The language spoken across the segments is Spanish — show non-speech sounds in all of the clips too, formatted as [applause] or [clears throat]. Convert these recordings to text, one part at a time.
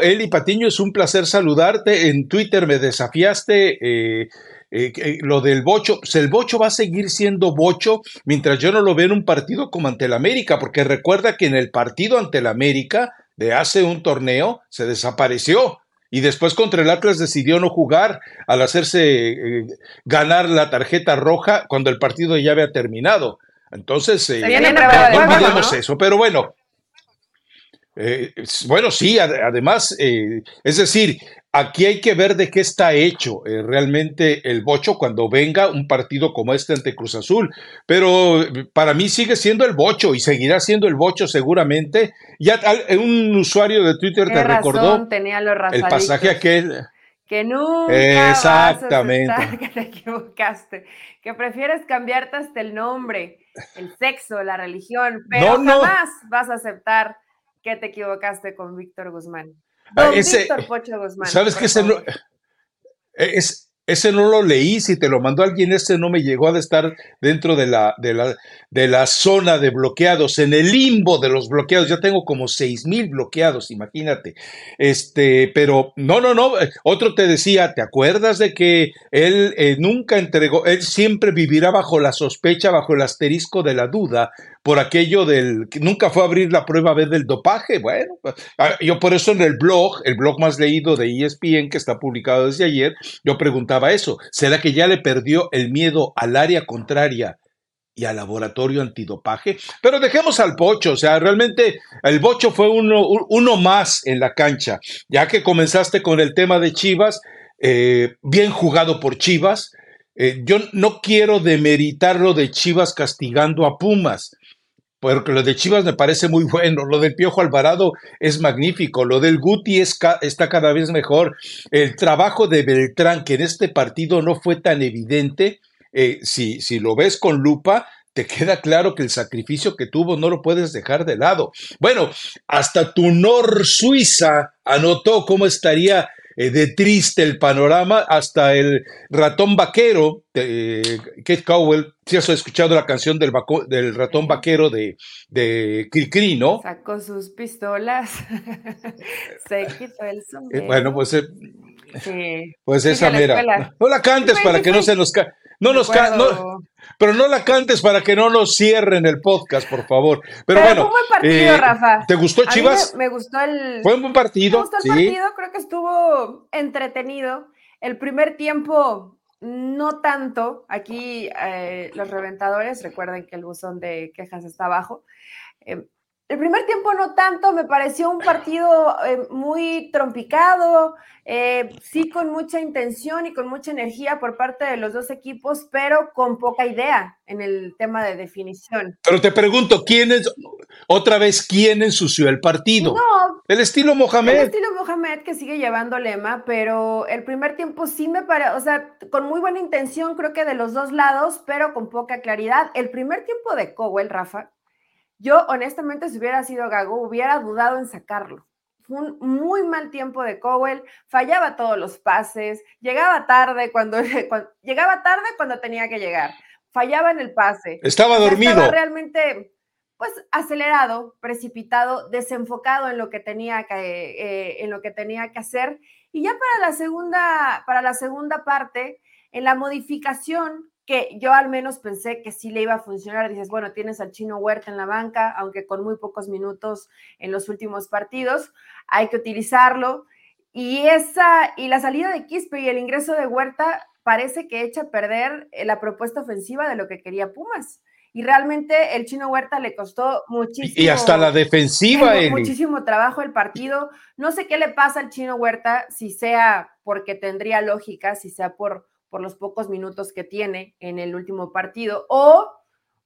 Eli Patiño, es un placer saludarte. En Twitter me desafiaste. Eh, eh, lo del bocho, el bocho va a seguir siendo bocho mientras yo no lo vea en un partido como ante el América, porque recuerda que en el partido ante el América de hace un torneo se desapareció y después contra el Atlas decidió no jugar al hacerse eh, ganar la tarjeta roja cuando el partido ya había terminado. Entonces, no, olvidemos eso, pero bueno, eh, bueno, sí, además, eh, es decir, aquí hay que ver de qué está hecho eh, realmente el bocho cuando venga un partido como este ante Cruz Azul. Pero para mí sigue siendo el bocho y seguirá siendo el bocho seguramente. Ya un usuario de Twitter te recordó el pasaje aquel. Que nunca Exactamente. Vas a [laughs] que te equivocaste, que prefieres cambiarte hasta el nombre, el sexo, la religión, pero jamás vas a aceptar que te equivocaste con Víctor Guzmán. Ah, Víctor Pocho Guzmán. ¿Sabes qué? Ese no, es, ese no lo leí, si te lo mandó alguien, ese no me llegó a estar dentro de la, de la, de la zona de bloqueados, en el limbo de los bloqueados. Ya tengo como seis mil bloqueados, imagínate. Este, pero no, no, no. Otro te decía, ¿te acuerdas de que él eh, nunca entregó, él siempre vivirá bajo la sospecha, bajo el asterisco de la duda, por aquello del que nunca fue a abrir la prueba B del dopaje. Bueno, pues, ah, yo por eso en el blog, el blog más leído de ESPN que está publicado desde ayer, yo preguntaba eso, ¿será que ya le perdió el miedo al área contraria? y al laboratorio antidopaje. Pero dejemos al Bocho, o sea, realmente el Bocho fue uno, uno más en la cancha, ya que comenzaste con el tema de Chivas, eh, bien jugado por Chivas. Eh, yo no quiero demeritar lo de Chivas castigando a Pumas, porque lo de Chivas me parece muy bueno, lo del Piojo Alvarado es magnífico, lo del Guti está cada vez mejor, el trabajo de Beltrán, que en este partido no fue tan evidente, eh, si, si lo ves con lupa, te queda claro que el sacrificio que tuvo no lo puedes dejar de lado. Bueno, hasta tu Nor Suiza anotó cómo estaría eh, de triste el panorama, hasta el ratón vaquero, eh, Kate Cowell, si has escuchado la canción del, del ratón vaquero de, de Cricri, ¿no? Sacó sus pistolas, [laughs] se quitó el sombrero. Eh, bueno, pues, pues esa mera. No la cantes para que no se nos caiga. No nos no, pero no la cantes para que no nos cierren el podcast, por favor. Pero, bueno, fue un buen partido, eh, Rafa. ¿Te gustó Chivas? Me, gustó el. Fue un buen partido. Me gustó el partido, creo que estuvo entretenido. El primer tiempo, no tanto. Aquí eh, los reventadores, recuerden que el buzón de quejas está abajo. Eh, el primer tiempo no tanto, me pareció un partido eh, muy trompicado, eh, sí con mucha intención y con mucha energía por parte de los dos equipos, pero con poca idea en el tema de definición. Pero te pregunto, ¿quién es, otra vez, quién ensució el partido? No. El estilo Mohamed. El estilo Mohamed que sigue llevando lema, pero el primer tiempo sí me parece, o sea, con muy buena intención creo que de los dos lados, pero con poca claridad. El primer tiempo de Cowell, Rafa, yo, honestamente, si hubiera sido Gago, hubiera dudado en sacarlo. Fue un muy mal tiempo de Cowell, fallaba todos los pases, llegaba tarde cuando, [laughs] llegaba tarde cuando tenía que llegar, fallaba en el pase. Estaba dormido. Estaba realmente pues acelerado, precipitado, desenfocado en lo que tenía que, eh, en lo que tenía que hacer. Y ya para la segunda, para la segunda parte, en la modificación que yo al menos pensé que sí le iba a funcionar. Dices, bueno, tienes al chino Huerta en la banca, aunque con muy pocos minutos en los últimos partidos, hay que utilizarlo. Y esa y la salida de Quispe y el ingreso de Huerta parece que echa a perder eh, la propuesta ofensiva de lo que quería Pumas. Y realmente el chino Huerta le costó muchísimo. Y hasta la defensiva. Muchísimo trabajo el partido. No sé qué le pasa al chino Huerta, si sea porque tendría lógica, si sea por por los pocos minutos que tiene en el último partido, o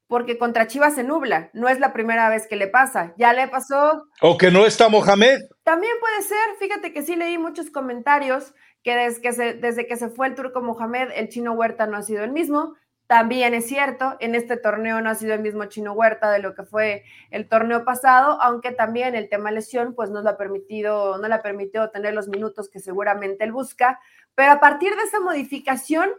porque contra Chivas se nubla. No es la primera vez que le pasa. Ya le pasó. O que no está Mohamed. También puede ser. Fíjate que sí leí muchos comentarios que desde que se, desde que se fue el turco Mohamed, el chino Huerta no ha sido el mismo. También es cierto, en este torneo no ha sido el mismo Chino Huerta de lo que fue el torneo pasado, aunque también el tema lesión pues no le ha permitido, no le ha permitido tener los minutos que seguramente él busca, pero a partir de esa modificación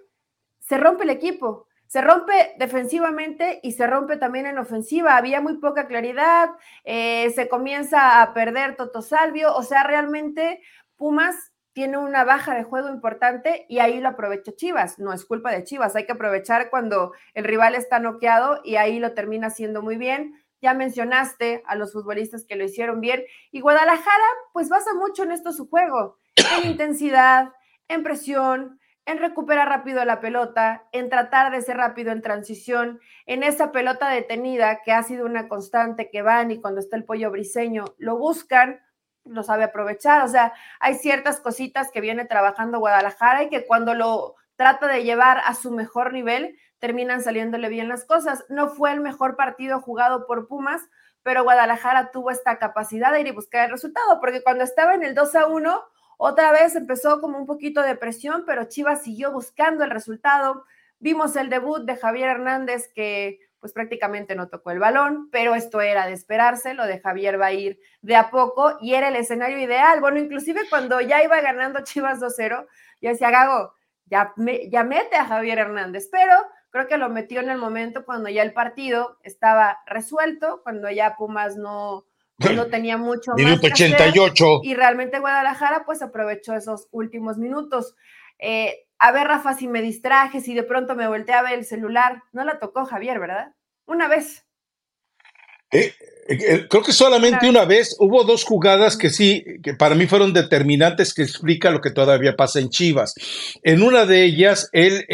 se rompe el equipo. se rompe defensivamente y se rompe también en ofensiva. Había muy poca claridad, eh, se comienza a perder Toto Salvio, o sea, realmente Pumas tiene una baja de juego importante y ahí lo aprovecha Chivas. No es culpa de Chivas, hay que aprovechar cuando el rival está noqueado y ahí lo termina haciendo muy bien. Ya mencionaste a los futbolistas que lo hicieron bien y Guadalajara pues basa mucho en esto su juego, en intensidad, en presión, en recuperar rápido la pelota, en tratar de ser rápido en transición, en esa pelota detenida que ha sido una constante que van y cuando está el pollo briseño lo buscan, lo sabe aprovechar. O sea, hay ciertas cositas que viene trabajando Guadalajara y que cuando lo trata de llevar a su mejor nivel, terminan saliéndole bien las cosas. No fue el mejor partido jugado por Pumas, pero Guadalajara tuvo esta capacidad de ir y buscar el resultado, porque cuando estaba en el 2 a 1, otra vez empezó como un poquito de presión, pero Chivas siguió buscando el resultado. Vimos el debut de Javier Hernández que pues prácticamente no tocó el balón, pero esto era de esperarse, lo de Javier va a ir de a poco y era el escenario ideal. Bueno, inclusive cuando ya iba ganando Chivas 2-0, yo decía, Gago, ya, ya mete a Javier Hernández, pero creo que lo metió en el momento cuando ya el partido estaba resuelto, cuando ya Pumas no, no [laughs] tenía mucho Minuto 88. y realmente Guadalajara pues aprovechó esos últimos minutos. Eh, a ver, Rafa, si me distraje, si de pronto me volteé a ver el celular, no la tocó Javier, ¿verdad? Una vez. Eh, eh, creo que solamente una vez hubo dos jugadas que sí, que para mí fueron determinantes, que explica lo que todavía pasa en Chivas. En una de ellas, él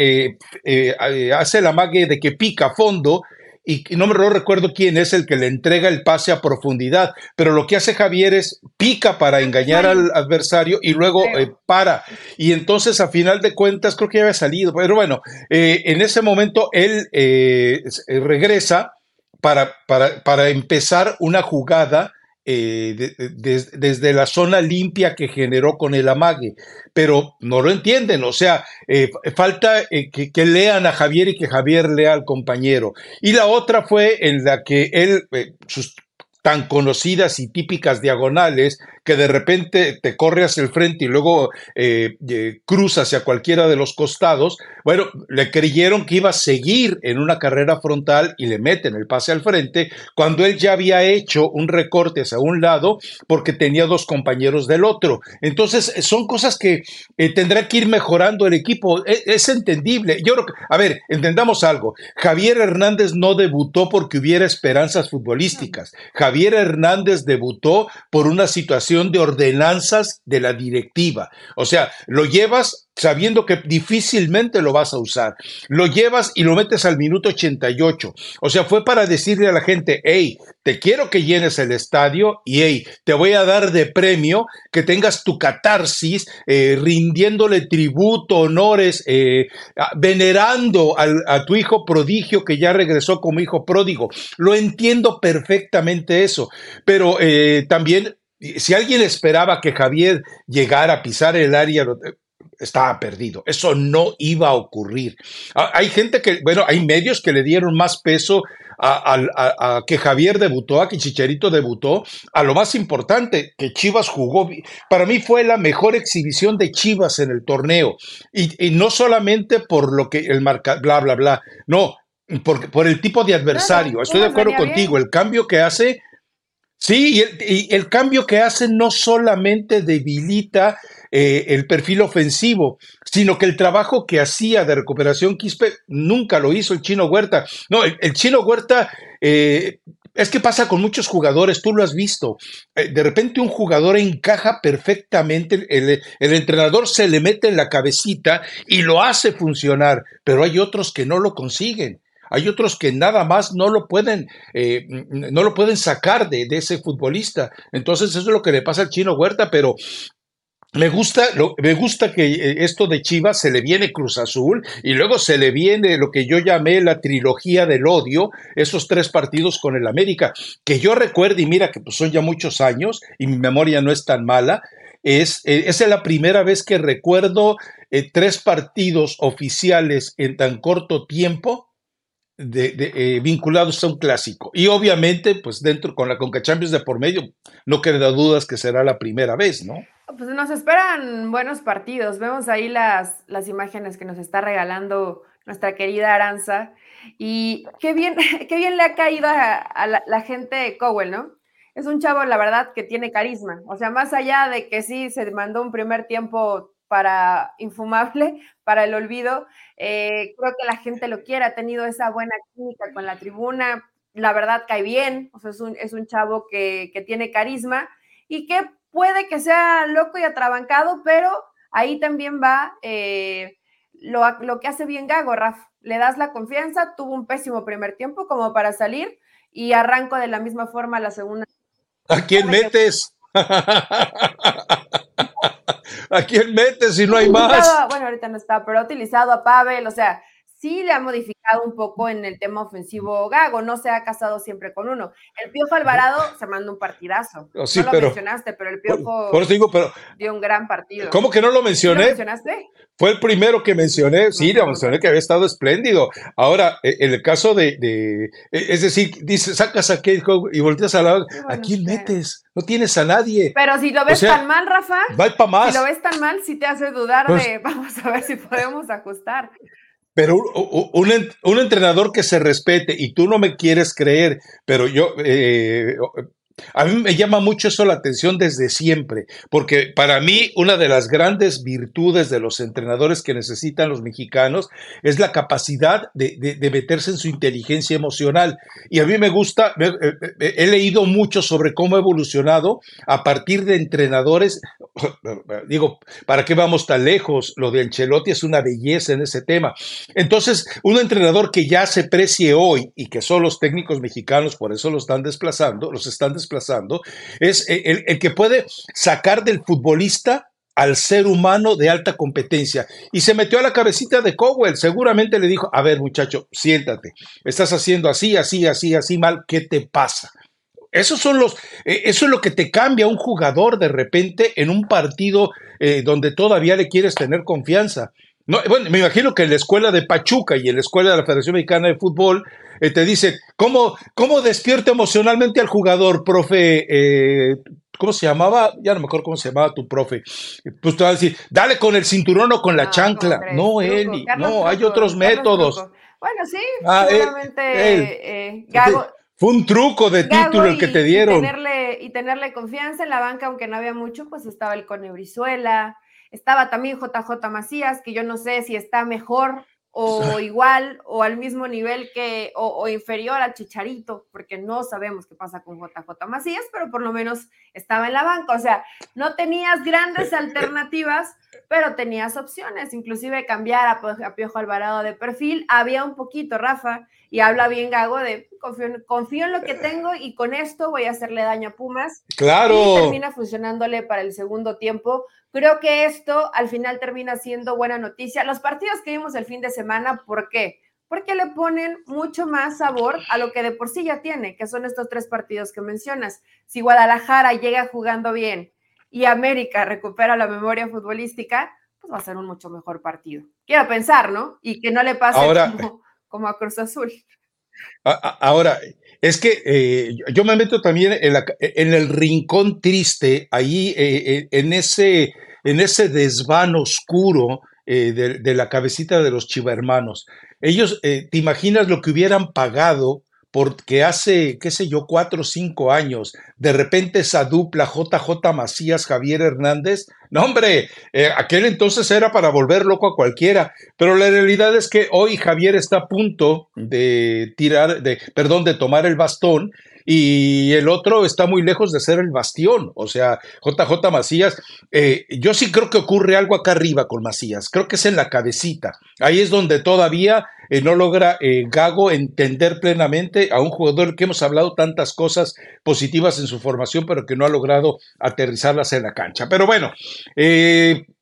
hace la mague de que pica a fondo y no me recuerdo quién es el que le entrega el pase a profundidad, pero lo que hace Javier es pica para engañar al adversario y luego eh, para. Y entonces a final de cuentas creo que ya había salido, pero bueno, eh, en ese momento él eh, regresa para, para, para empezar una jugada eh, desde la zona limpia que generó con el amague, pero no lo entienden, o sea, eh, falta eh, que, lean a Javier y que Javier lea al compañero. Y la otra fue en la que él, sus tan conocidas y típicas diagonales, que de repente te corre hacia el frente y luego eh, eh, cruza hacia cualquiera de los costados, bueno, le creyeron que iba a seguir en una carrera frontal y le meten el pase al frente cuando él ya había hecho un recorte hacia un lado porque tenía dos compañeros del otro. Entonces, son cosas que eh, tendrá que ir mejorando el equipo. Es, es entendible. Yo creo que, a ver, entendamos algo. Javier Hernández no debutó porque hubiera esperanzas futbolísticas. Javier Hernández debutó por una situación de ordenanzas de la directiva. O sea, lo llevas sabiendo que difícilmente lo vas a usar. Lo llevas y lo metes al minuto 88. O sea, fue para decirle a la gente, hey, te quiero que llenes el estadio y hey, te voy a dar de premio que tengas tu catarsis, eh, rindiéndole tributo, honores, eh, venerando a tu hijo prodigio que ya regresó como hijo pródigo. Lo entiendo perfectamente eso, pero eh, también si alguien esperaba que Javier llegara a pisar el área, eh, estaba perdido. Eso no iba a ocurrir. Ah, hay gente que, bueno, hay medios que le dieron más peso a, que Javier debutó, a que Chicharito debutó, a lo más importante, que Chivas jugó. Para mí fue la mejor exhibición de Chivas en el torneo. Y, no solamente por lo que el marca, bla, bla, bla. No, por, por el tipo de adversario. Estoy de acuerdo contigo. El cambio que hace Sí, y el, cambio que hace no solamente debilita eh, el perfil ofensivo, sino que el trabajo que hacía de recuperación Quispe nunca lo hizo el chino Huerta. No, el, chino Huerta eh, es que pasa con muchos jugadores, tú lo has visto. Eh, de repente un jugador encaja perfectamente, el, el, entrenador se le mete en la cabecita y lo hace funcionar, pero hay otros que no lo consiguen. Hay otros que nada más no lo pueden, eh, no lo pueden sacar de, ese futbolista. Entonces eso es lo que le pasa al chino Huerta, pero me gusta, me gusta que eh, esto de Chivas se le viene Cruz Azul y luego se le viene lo que yo llamé la trilogía del odio, esos tres partidos con el América, que yo recuerdo y mira que pues son ya muchos años y mi memoria no es tan mala, es, eh, es la primera vez que recuerdo tres partidos oficiales en tan corto tiempo de, eh, vinculados a un clásico. Y obviamente, pues dentro con la Conca Champions de por medio, no queda dudas que será la primera vez, ¿no? Pues nos esperan buenos partidos. Vemos ahí las, las imágenes que nos está regalando nuestra querida Aranza. Y qué bien, [laughs] qué bien le ha caído a, la, gente de Cowell, ¿no? Es un chavo, la verdad, que tiene carisma. O sea, más allá de que sí se mandó un primer tiempo para infumable, para el olvido, eh, creo que la gente lo quiere, ha tenido esa buena química con la tribuna, la verdad cae bien, o sea, es un, es un chavo que, que tiene carisma y que puede que sea loco y atrabancado, pero ahí también va eh, lo, que hace bien Gago, Raf. Le das la confianza, tuvo un pésimo primer tiempo como para salir y arranco de la misma forma la segunda. ¿A quién metes? [laughs] [laughs] ¿A quién metes si no hay más? Bueno, ahorita no está, pero ha utilizado a Pavel, o sea, sí le ha modificado un poco en el tema ofensivo Gago, no se ha casado siempre con uno. El Piojo Alvarado se mandó un partidazo. Oh, no lo mencionaste, pero el Piojo dio un gran partido. ¿Cómo que no lo mencioné? ¿Lo mencionaste? Fue el primero que mencioné, sí, le mencioné que había estado espléndido. Ahora, e, en el caso de, e, es decir, dice, sacas a Kate y volteas a la ¿a quién metes? No tienes a nadie. Pero si lo ves tan mal, Rafa, va para más. Si lo ves tan mal, sí te hace dudar pues de, [laughs] vamos a ver si podemos ajustar. Pero un, un, entrenador que se respete y tú no me quieres creer, pero yo, eh, a mí me llama mucho eso la atención desde siempre, porque para mí una de las grandes virtudes de los entrenadores que necesitan los mexicanos es la capacidad de, meterse en su inteligencia emocional. Y a mí me gusta, eh, eh, he leído mucho sobre cómo ha evolucionado a partir de entrenadores, [laughs] digo, ¿para qué vamos tan lejos? Lo de Ancelotti es una belleza en ese tema. Entonces, un entrenador que ya se precie hoy y que son los técnicos mexicanos, por eso lo están desplazando, los están desplazando, desplazando, es el, el que puede sacar del futbolista al ser humano de alta competencia. Y se metió a la cabecita de Cowell. Seguramente le dijo, a ver muchacho, siéntate. Estás haciendo así, así, así, así mal. ¿Qué te pasa? Esos son los, eh, eso es lo que te cambia un jugador de repente en un partido eh, donde todavía le quieres tener confianza. No, bueno, me imagino que en la escuela de Pachuca y en la escuela de la Federación Mexicana de Fútbol eh, te dicen, ¿cómo, ¿cómo despierta emocionalmente al jugador, profe? Eh, ¿Cómo se llamaba? Ya no me acuerdo cómo se llamaba tu profe. Pues te va a decir, dale con el cinturón o con la chancla. No, Eli, no, hay otros métodos. Bueno, sí, ah, seguramente eh, Fue un truco de título el que te dieron. Y tenerle, y tenerle confianza en la banca, aunque no había mucho, pues estaba el Cone Brizuela, estaba también JJ Macías, que yo no sé si está mejor o igual o al mismo nivel que o, inferior al Chicharito, porque no sabemos qué pasa con JJ Macías, pero por lo menos estaba en la banca, o sea, no tenías grandes alternativas, pero tenías opciones, inclusive cambiar a, Piojo Alvarado de perfil, había un poquito, Rafa, y habla bien Gago de confío, confío en lo que tengo y con esto voy a hacerle daño a Pumas. Claro. Y termina funcionándole para el segundo tiempo, Creo que esto al final termina siendo buena noticia. Los partidos que vimos el fin de semana, ¿por qué? Porque le ponen mucho más sabor a lo que de por sí ya tiene, que son estos tres partidos que mencionas. Si Guadalajara llega jugando bien y América recupera la memoria futbolística, pues va a ser un mucho mejor partido. Quiero pensar, ¿no? Y que no le pase como, a Cruz Azul. Ahora, es que eh, yo me meto también en, el rincón triste, ahí eh, eh, en ese en ese desván oscuro eh, de, la cabecita de los chivermanos. Ellos, ¿te imaginas lo que hubieran pagado porque hace, qué sé yo, cuatro o cinco años, de repente esa dupla JJ Macías, Javier Hernández, no hombre, eh, aquel entonces era para volver loco a cualquiera, pero la realidad es que hoy Javier está a punto de tirar, de, perdón, de tomar el bastón y el otro está muy lejos de ser el bastión. O sea, JJ Macías, eh, yo sí creo que ocurre algo acá arriba con Macías, creo que es en la cabecita. Ahí es donde todavía eh, no logra eh, Gago entender plenamente a un jugador que hemos hablado tantas cosas positivas en su formación, pero que no ha logrado aterrizarlas en la cancha. Pero bueno,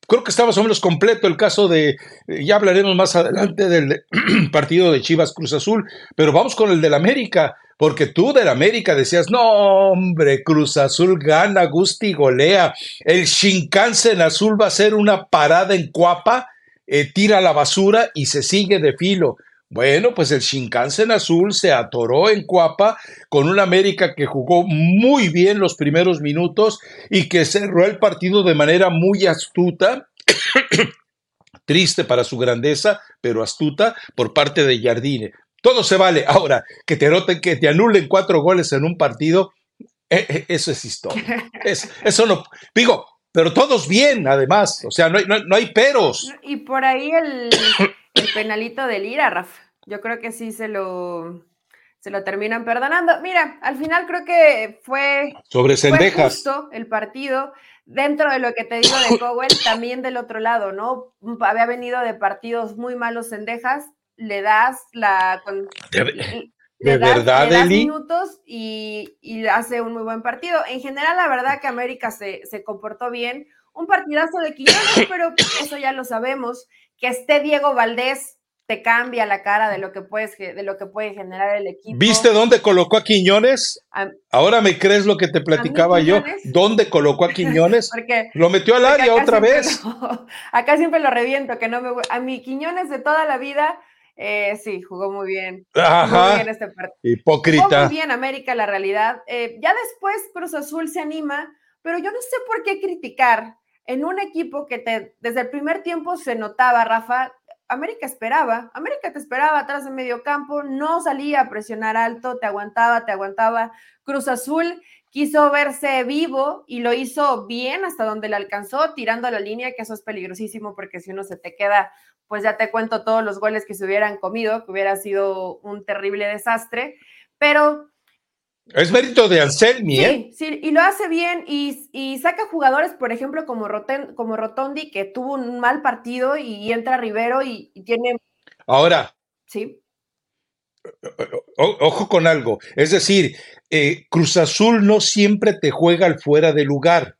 creo que está más o menos completo el caso de, ya hablaremos más adelante del [clears throat] partido de Chivas Cruz Azul, pero vamos con el del América. Porque tú del América decías, no, hombre, Cruz Azul gana, Gusti golea. El Shinkansen azul va a ser una parada en cuapa, eh, tira la basura y se sigue de filo. Bueno, pues el Shinkansen azul se atoró en Cuapa con un América que jugó muy bien los primeros minutos y que cerró el partido de manera muy astuta [coughs] triste para su grandeza, pero astuta por parte de Jardine. Todo se vale. Ahora, que te noten, que te anulen cuatro goles en un partido, eh, eh, eso es historia. [laughs] Es, eso no. Digo, pero todos bien, además. O sea, no hay, no, hay peros. Y por ahí el, penalito del Ira, Rafa. Yo creo que sí se lo, se lo terminan perdonando. Mira, al final creo que fue, Sobre justo el partido. Dentro de lo que te digo de Cowell, [coughs] también del otro lado, ¿no? Había venido de partidos muy malos Cendejas, le das la... de, verdad, le das minutos y, y, hace un muy buen partido. En general, la verdad que América se, se comportó bien. Un partidazo de Quiñones, pero eso ya lo sabemos. Que esté Diego Valdés te cambia la cara de lo que puedes de lo que puede generar el equipo. ¿Viste dónde colocó a Quiñones? Ahora me crees lo que te platicaba yo. ¿Dónde colocó a Quiñones? [laughs] Porque, lo metió al área otra vez. [laughs] acá siempre lo reviento, que no me a mi Quiñones de toda la vida eh, sí, jugó muy bien. Ajá. Muy bien este partido. Hipócrita. Jugó muy bien América, la realidad. Eh, ya después Cruz Azul se anima, pero yo no sé por qué criticar en un equipo que te, desde el primer tiempo se notaba, Rafa, América esperaba, América te esperaba atrás de medio campo, no salía a presionar alto, te aguantaba, te aguantaba. Cruz Azul quiso verse vivo y lo hizo bien hasta donde le alcanzó, tirando la línea, que eso es peligrosísimo porque si uno se te queda, pues ya te cuento todos los goles que se hubieran comido, que hubiera sido un terrible desastre, pero es mérito de Anselmi, sí, ¿eh? Sí, y lo hace bien y, saca jugadores, por ejemplo, como, como Rotondi, que tuvo un mal partido y, entra Rivero y, tiene... Ahora. Sí. ojo con algo. Es decir, eh, Cruz Azul no siempre te juega al fuera de lugar.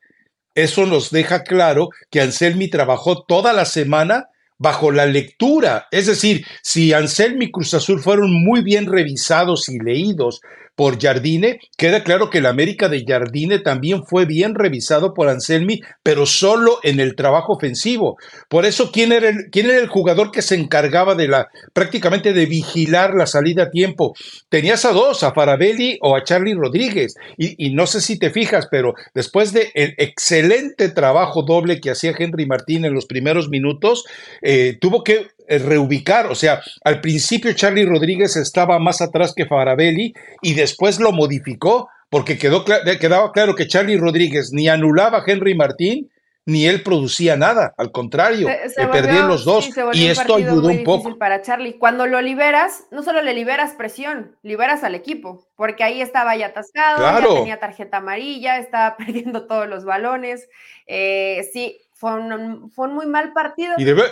Eso nos deja claro que Anselmi trabajó toda la semana bajo la lectura. Es decir, si Anselmi y Cruz Azul fueron muy bien revisados y leídos por Jardine, queda claro que el América de Jardine también fue bien revisado por Anselmi, pero solo en el trabajo ofensivo. Por eso, ¿quién era el, quién era el jugador que se encargaba de la, prácticamente de vigilar la salida a tiempo? Tenías a dos, a Farabelli o a Charlie Rodríguez. Y, no sé si te fijas, pero después del el excelente trabajo doble que hacía Henry Martín en los primeros minutos, eh, tuvo que reubicar, o sea, al principio Charlie Rodríguez estaba más atrás que Farabelli y después lo modificó porque quedó quedaba claro que Charlie Rodríguez ni anulaba a Henry Martín ni él producía nada, al contrario, se, perdían los dos y esto ayudó un poco. Para Charlie, cuando lo liberas, no solo le liberas presión, liberas al equipo, porque ahí estaba ya atascado, ya tenía tarjeta amarilla, estaba [laughs] perdiendo todos los balones. Eh, sí, fue un, fue muy mal partido. Y debe,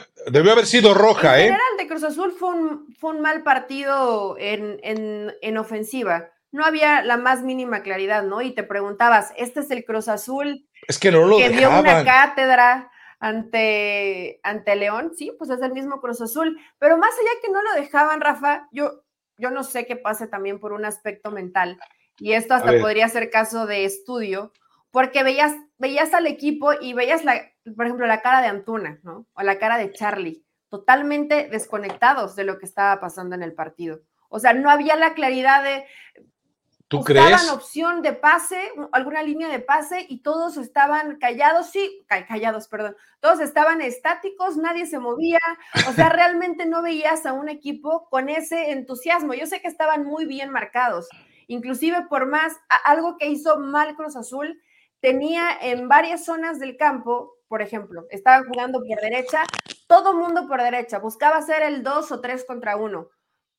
haber sido roja, en ¿eh? general, de Cruz Azul fue un, fue un mal partido en, en, ofensiva. No había la más mínima claridad, ¿no? Y te preguntabas, ¿este es el Cruz Azul es que, no lo que dio una cátedra ante, ante León? Sí, pues es el mismo Cruz Azul. Pero más allá que no lo dejaban, Rafa, yo, yo no sé qué pase también por un aspecto mental. Y esto hasta podría ser caso de estudio, porque veías, veías al equipo y veías, la, por ejemplo, la cara de Antuna, ¿no? O la cara de Charlie, totalmente desconectados de lo que estaba pasando en el partido. O sea, no había la claridad de... ¿Tú crees? opción de pase, alguna línea de pase y todos estaban callados, sí, callados, perdón, todos estaban estáticos, nadie se movía, o sea, [laughs] realmente no veías a un equipo con ese entusiasmo. Yo sé que estaban muy bien marcados, inclusive por más, algo que hizo mal Cruz Azul tenía en varias zonas del campo, por ejemplo, estaban jugando por derecha, todo mundo por derecha, buscaba hacer el 2 o 3 contra 1.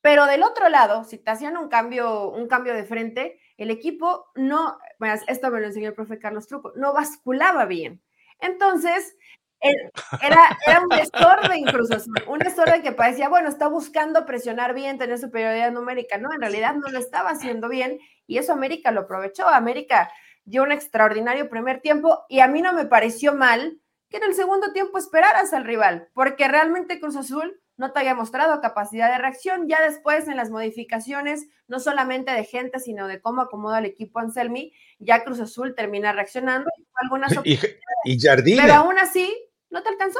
Pero del otro lado, si te hacían un cambio, un cambio de frente, el equipo no, esto me lo enseñó el profe Carlos Truco, no basculaba bien. Entonces, era, era un desorden incluso, un desorden que parecía, bueno, está buscando presionar bien, tener superioridad numérica. No, en realidad no lo estaba haciendo bien y eso América lo aprovechó. América dio un extraordinario primer tiempo y a mí no me pareció mal que en el segundo tiempo esperaras al rival, porque realmente Cruz Azul no te había mostrado capacidad de reacción. Ya después en las modificaciones, no solamente de gente, sino de cómo acomoda el equipo Anselmi, ya Cruz Azul termina reaccionando. Algunas y, y. Pero aún así, no te alcanzó.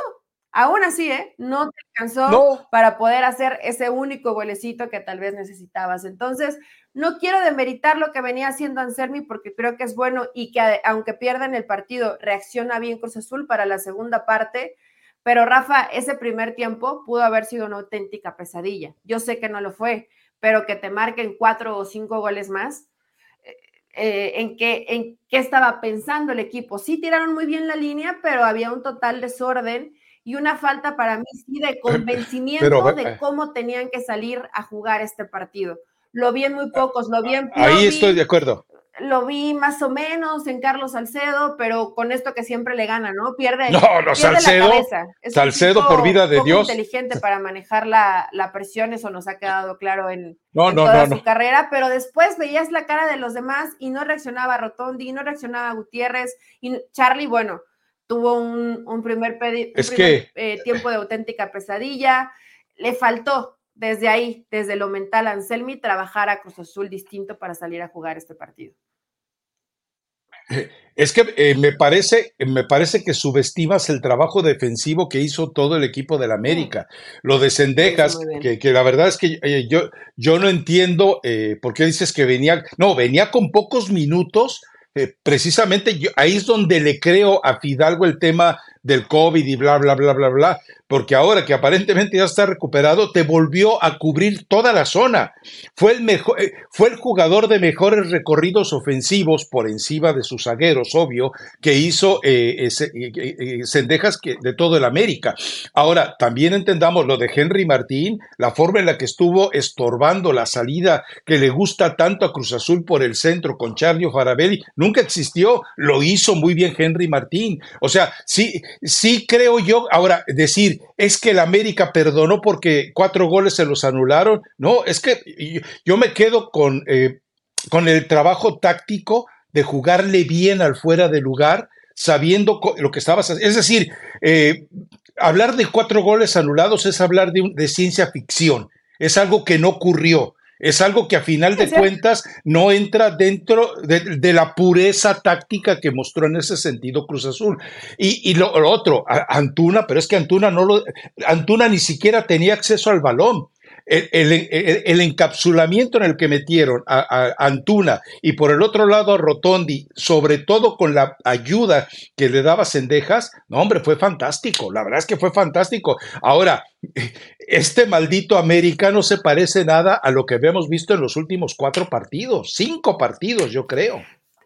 Aún así, ¿eh? No te alcanzó para poder hacer ese único golecito que tal vez necesitabas. Entonces, no quiero demeritar lo que venía haciendo Anselmi porque creo que es bueno y que aunque pierdan el partido, reacciona bien Cruz Azul para la segunda parte, Pero Rafa, ese primer tiempo pudo haber sido una auténtica pesadilla. Yo sé que no lo fue, pero que te marquen cuatro o cinco goles más, eh, en, qué, en qué estaba pensando el equipo. Sí tiraron muy bien la línea, pero había un total desorden y una falta para mí sí de convencimiento de cómo tenían que salir a jugar este partido. Lo vi en muy pocos, lo vi en Ahí estoy de acuerdo lo vi más o menos en Carlos Salcedo, pero con esto que siempre le gana, ¿no? Pierde, no, no, Salcedo, Salcedo por vida de Dios. inteligente para manejar la, presión, eso nos ha quedado claro en, toda su carrera, pero después veías la cara de los demás y no reaccionaba Rotondi, no reaccionaba Gutiérrez, y Charlie, bueno, tuvo un, primer, eh, tiempo de auténtica pesadilla, le faltó desde ahí, desde lo mental, Anselmi, trabajar a Cruz Azul distinto para salir a jugar este partido. Es que eh, me, parece, me parece que subestimas el trabajo defensivo que hizo todo el equipo del América. Lo de Sendejas, que, que, la verdad es que eh, yo, yo no entiendo eh, por qué dices que venía, no, venía con pocos minutos. Precisamente ahí es donde le creo a Fidalgo el tema del COVID y bla, bla, bla, bla, bla, porque ahora que aparentemente ya está recuperado, te volvió a cubrir toda la zona. Fue el, mejor, eh, fue el jugador de mejores recorridos ofensivos por encima de sus zagueros, obvio, que hizo eh, Sendejas eh, de todo el América. Ahora, también entendamos lo de Henry Martín, la forma en la que estuvo estorbando la salida que le gusta tanto a Cruz Azul por el centro con Charlie Farabelli, nunca existió, lo hizo muy bien Henry Martín. O sea, sí, sí creo yo, ahora decir, es que el América perdonó porque cuatro goles se los anularon, no, es que yo me quedo con, eh, con el trabajo táctico de jugarle bien al fuera de lugar, sabiendo lo que estabas haciendo. Es decir, eh, hablar de cuatro goles anulados es hablar de, de ciencia ficción, es algo que no ocurrió. Es algo que a final de cuentas no entra dentro de, la pureza táctica que mostró en ese sentido Cruz Azul. Y, lo, otro, Antuna, pero es que Antuna no lo, Antuna ni siquiera tenía acceso al balón el, encapsulamiento en el que metieron a, Antuna y por el otro lado a Rotondi, sobre todo con la ayuda que le daba Sendejas, no, hombre, fue fantástico. La verdad es que fue fantástico. Ahora, este maldito América no se parece nada a lo que habíamos visto en los últimos cuatro partidos, cinco partidos, yo creo.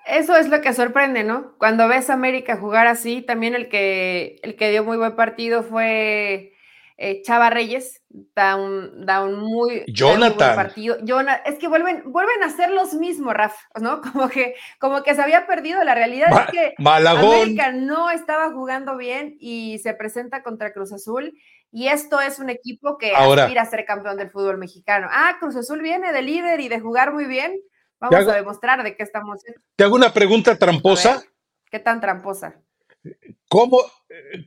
Eso es lo que sorprende, ¿no? Cuando ves a América jugar así, también el que, el que dio muy buen partido fue eh, Chava Reyes da un, da un muy, Jonathan. partido. es que vuelven, vuelven a ser los mismos, Rafa, ¿no? [laughs] Como que, como que se había perdido. La realidad es que América no estaba jugando bien y se presenta contra Cruz Azul. Y esto es un equipo que aspira a ser campeón del fútbol mexicano. Ah, Cruz Azul viene de líder y de jugar muy bien. Vamos a demostrar de qué estamos. Te hago una pregunta tramposa. ¿Qué tan tramposa? ¿Cómo,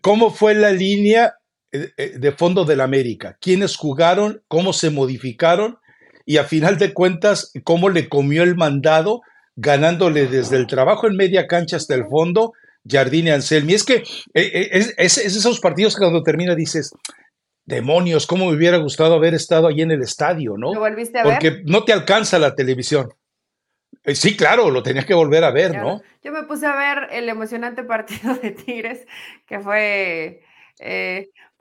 ¿Cómo fue la línea de fondo del América, quiénes jugaron, cómo se modificaron y a final de cuentas cómo le comió el mandado ganándole desde el trabajo en media cancha hasta el fondo Jardine Anselmi. Es que eh, es, esos partidos que cuando termina dices, demonios, cómo me hubiera gustado haber estado ahí en el estadio, ¿no? ¿Lo volviste a Porque no te alcanza la televisión. Sí, claro, lo tenías que volver a ver, ¿no? Yo me puse a ver el emocionante partido de Tigres, que fue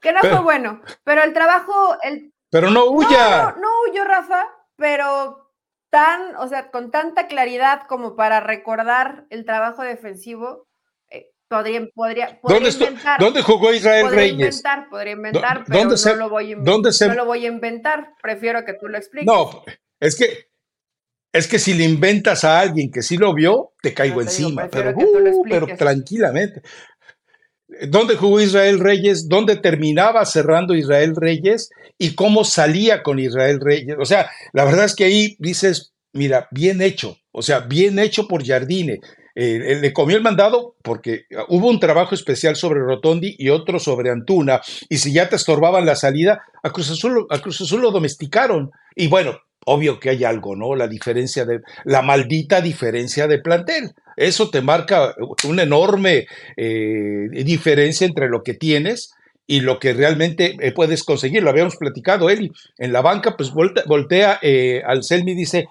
que no fue bueno, pero el trabajo. El... Pero no huya. No, no, huyó, Rafa, pero tan, o sea, con tanta claridad como para recordar el trabajo defensivo, eh, podría, podría, ¿Dónde, inventar. ¿Dónde jugó Israel podría Reyes? Inventar, podría inventar, pero no, lo voy a inventar, no lo voy a inventar. Prefiero que tú lo expliques. No, es que es que si le inventas a alguien que sí lo vio, te caigo encima, pero, uh, pero tranquilamente. ¿Dónde jugó Israel Reyes? ¿Dónde terminaba cerrando Israel Reyes? ¿Y cómo salía con Israel Reyes? O sea, la verdad es que ahí dices, mira, bien hecho, o sea, bien hecho por Jardine. Eh, le comió el mandado porque hubo un trabajo especial sobre Rotondi y otro sobre Antuna, y si ya te estorbaban la salida, a Cruz Azul, a Cruz Azul lo domesticaron. Y bueno, obvio que hay algo, ¿no? La diferencia de, la maldita diferencia de plantel. Eso te marca una enorme eh, diferencia entre lo que tienes y lo que realmente eh, puedes conseguir. Lo habíamos platicado, Eli. En la banca, pues voltea, eh, al Selmi y dice,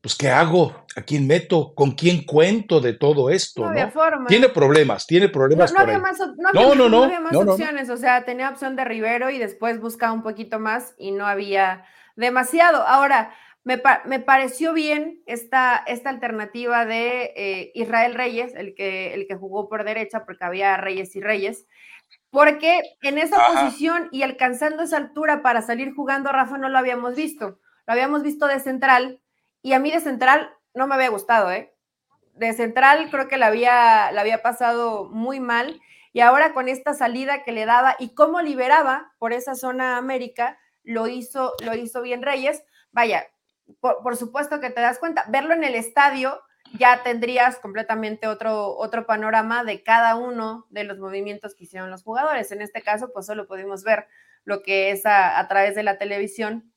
pues ¿qué hago? ¿A quién meto? ¿Con quién cuento de todo esto? No, había forma. Tiene problemas, tiene problemas. No, había más, no, no, no, había más opciones, o sea, tenía opción de Rivero y después buscaba un poquito más y no había demasiado. Ahora, me, me pareció bien esta, esta alternativa de eh, Israel Reyes, el que, el que jugó por derecha, porque había Reyes y Reyes, porque en esa posición y alcanzando esa altura para salir jugando, Rafa, no lo habíamos visto. Lo habíamos visto de central y a mí de central no me había gustado, ¿eh? De central creo que la había, la había pasado muy mal y ahora con esta salida que le daba y cómo liberaba por esa zona América, lo hizo, lo hizo bien Reyes. Vaya, por, por, supuesto que te das cuenta, verlo en el estadio ya tendrías completamente otro, otro panorama de cada uno de los movimientos que hicieron los jugadores. En este caso, pues solo pudimos ver lo que es a, través de la televisión.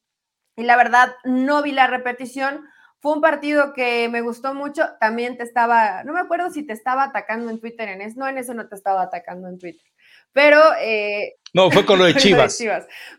Y la verdad, no vi la repetición, fue un partido que me gustó mucho. También te estaba, no me acuerdo si te estaba atacando en Twitter en eso. No, en eso no te estaba atacando en Twitter. Pero. Eh, no, fue con lo de [laughs] Chivas.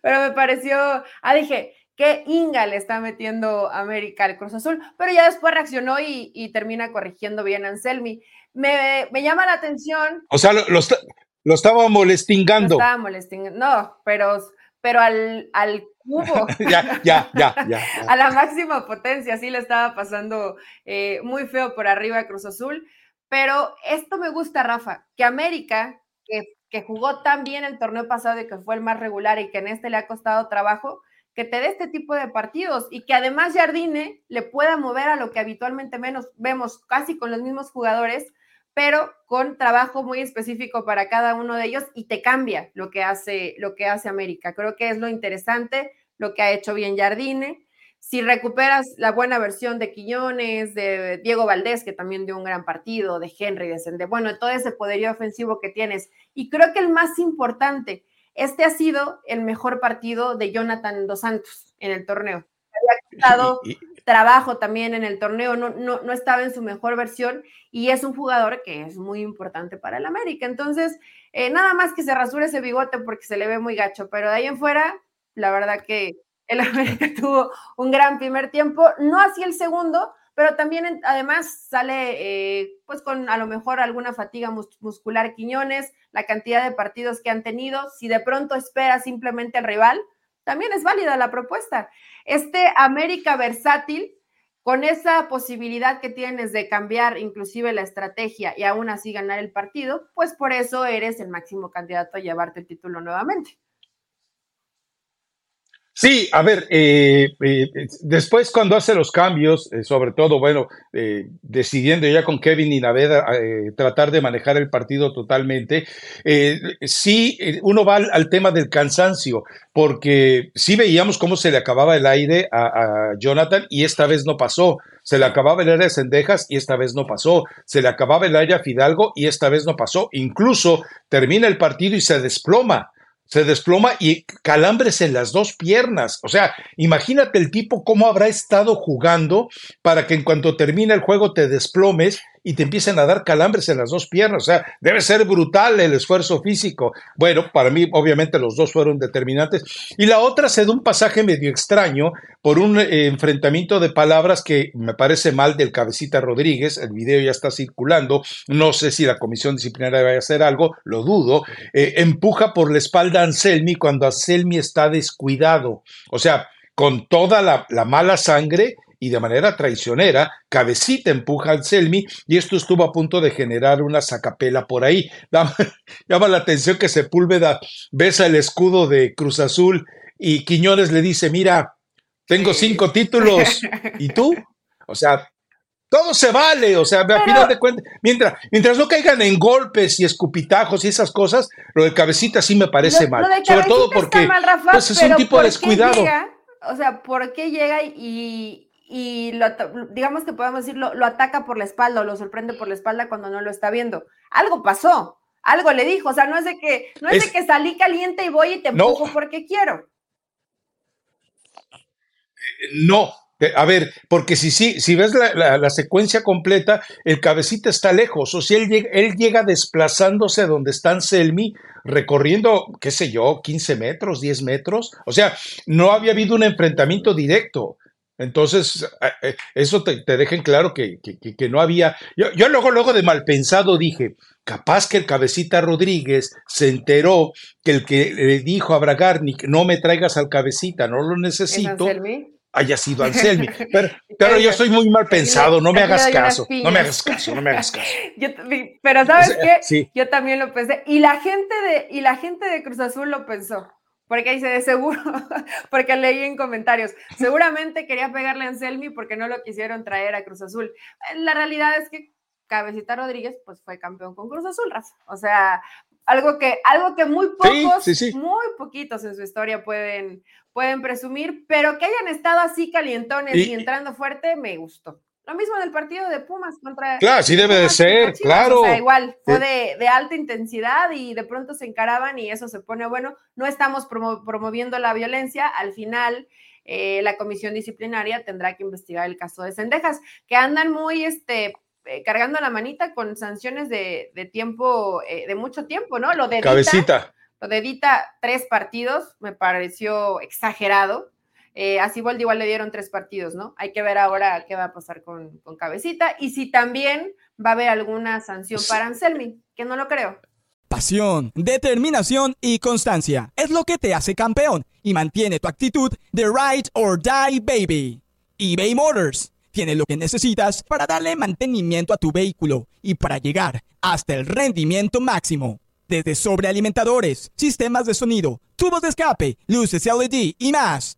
Pero me pareció. Ah, dije, ¿qué Inga le está metiendo América al Cruz Azul? Pero ya después reaccionó y, termina corrigiendo bien Anselmi. Me, me, llama la atención. O sea, lo, lo, estaba molestingando. Lo estaba molestingando. No, pero, pero al, al [laughs] ya, ya, ya, ya, [laughs] A la máxima potencia, sí le estaba pasando eh, muy feo por arriba de Cruz Azul. Pero esto me gusta, Rafa, que América, que, que jugó tan bien el torneo pasado y que fue el más regular y que en este le ha costado trabajo, que te dé este tipo de partidos y que además Jardine le pueda mover a lo que habitualmente menos vemos casi con los mismos jugadores, pero con trabajo muy específico para cada uno de ellos y te cambia lo que hace lo que hace América. Creo que es lo interesante, lo que ha hecho bien Jardine. Si recuperas la buena versión de Quiñones, de Diego Valdés, que también dio un gran partido, de Henry, de Sende, bueno, todo ese poderío ofensivo que tienes. Y creo que el más importante, este ha sido el mejor partido de Jonathan Dos Santos en el torneo. Había [laughs] quitado trabajo también en el torneo, no, no, no, estaba en su mejor versión y es un jugador que es muy importante para el América. Entonces, eh, nada más que se rasure ese bigote porque se le ve muy gacho, pero de ahí en fuera, la verdad que el [laughs] América tuvo un gran primer tiempo, no así el segundo, pero también además sale eh, pues con a lo mejor alguna fatiga muscular Quiñones, la cantidad de partidos que han tenido, si de pronto espera simplemente al rival, también es válida la propuesta. Este América versátil, con esa posibilidad que tienes de cambiar inclusive la estrategia y aún así ganar el partido, pues por eso eres el máximo candidato a llevarte el título nuevamente. Sí, a ver, eh, eh, después cuando hace los cambios, eh, sobre todo, bueno, decidiendo ya con Kevin y Naveda tratar de manejar el partido totalmente, sí, uno va al, tema del cansancio, porque sí veíamos cómo se le acababa el aire a, a, Jonathan y esta vez no pasó. Se le acababa el aire a Sendejas y esta vez no pasó. Se le acababa el aire a Fidalgo y esta vez no pasó. Incluso termina el partido y se desploma se desploma y calambres en las dos piernas. O sea, imagínate el tipo cómo habrá estado jugando para que en cuanto termine el juego te desplomes y te empiecen a dar calambres en las dos piernas. O sea, debe ser brutal el esfuerzo físico. Bueno, para mí, obviamente, los dos fueron determinantes. Y la otra se da un pasaje medio extraño por un eh, enfrentamiento de palabras que me parece mal del cabecita Rodríguez. El video ya está circulando. No sé si la comisión disciplinaria va a hacer algo, lo dudo. Eh, empuja por la espalda a Anselmi cuando Anselmi está descuidado. O sea, con toda la mala sangre y de manera traicionera, Cabecita empuja al Selmi y esto estuvo a punto de generar una sacapela por ahí. [laughs] Llama, la atención que Sepúlveda besa el escudo de Cruz Azul y Quiñones le dice, mira, tengo cinco títulos, ¿y tú? O sea, todo se vale, o sea, a final de cuentas, mientras, mientras no caigan en golpes y escupitajos y esas cosas, lo de cabecita sí me parece mal. Sobre todo porque pues, es un tipo descuidado. o sea, ¿por qué llega y, y lo, digamos que podemos decirlo, lo ataca por la espalda o lo sorprende por la espalda cuando no lo está viendo. Algo pasó, algo le dijo, o sea, no es de que, no es, de que salí caliente y voy y te empujo porque quiero. No, a ver, porque si, si, si ves la, secuencia completa, el cabecita está lejos, o sea, él llega, él llega desplazándose a donde está Selmi, recorriendo, qué sé yo, 15 metros, 10 metros, o sea, no había habido un enfrentamiento directo. Entonces, eso te, te dejen claro que, que, no había. Yo, yo, luego, luego de mal pensado dije, capaz que el cabecita Rodríguez se enteró que el que le dijo a Bragarnik, no me traigas al cabecita, no lo necesito, haya sido Anselmi. [laughs] Pero, pero yo soy muy mal pensado, no me hagas caso, no me hagas caso, no me hagas caso. pero sabes qué, yo también lo pensé y la gente de y la gente de Cruz Azul lo pensó. Porque dice de seguro, [laughs] porque leí en comentarios, seguramente quería pegarle a Anselmi porque no lo quisieron traer a Cruz Azul. La realidad es que Cabecita Rodríguez pues fue campeón con Cruz Azul, Rafa. O sea, algo que, algo que muy pocos, muy poquitos en su historia pueden, pueden presumir, pero que hayan estado así calientones y entrando fuerte, me gustó. Lo mismo en el partido de Pumas contra. Claro, sí debe de ser, claro. O sea, igual, fue de, alta intensidad y de pronto se encaraban y eso se pone bueno. No estamos promoviendo la violencia. Al final, eh, la comisión disciplinaria tendrá que investigar el caso de Cendejas, que andan muy este, eh, cargando la manita con sanciones de, tiempo, eh, de mucho tiempo, ¿no? Lo de Cabecita. lo de Dita, tres partidos, me pareció exagerado eh, a Siboldi igual le dieron tres partidos, ¿no? Hay que ver ahora qué va a pasar con, Cabecita y si también va a haber alguna sanción para Anselmi, que no lo creo. Pasión, determinación y constancia es lo que te hace campeón y mantiene tu actitud de ride or die baby. eBay Motors tiene lo que necesitas para darle mantenimiento a tu vehículo y para llegar hasta el rendimiento máximo. Desde sobrealimentadores, sistemas de sonido, tubos de escape, luces LED y más.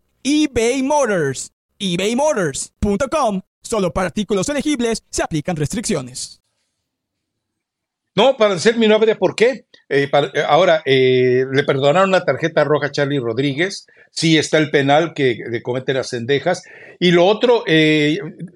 eBay Motors. ebaymotors.com. Solo para artículos elegibles se aplican restricciones. No, para ser mi nombre, ¿por qué? Eh, eh, ahora, eh, le perdonaron la tarjeta roja a Charlie Rodríguez. Sí, está el penal que de comete las cendejas. Y lo otro,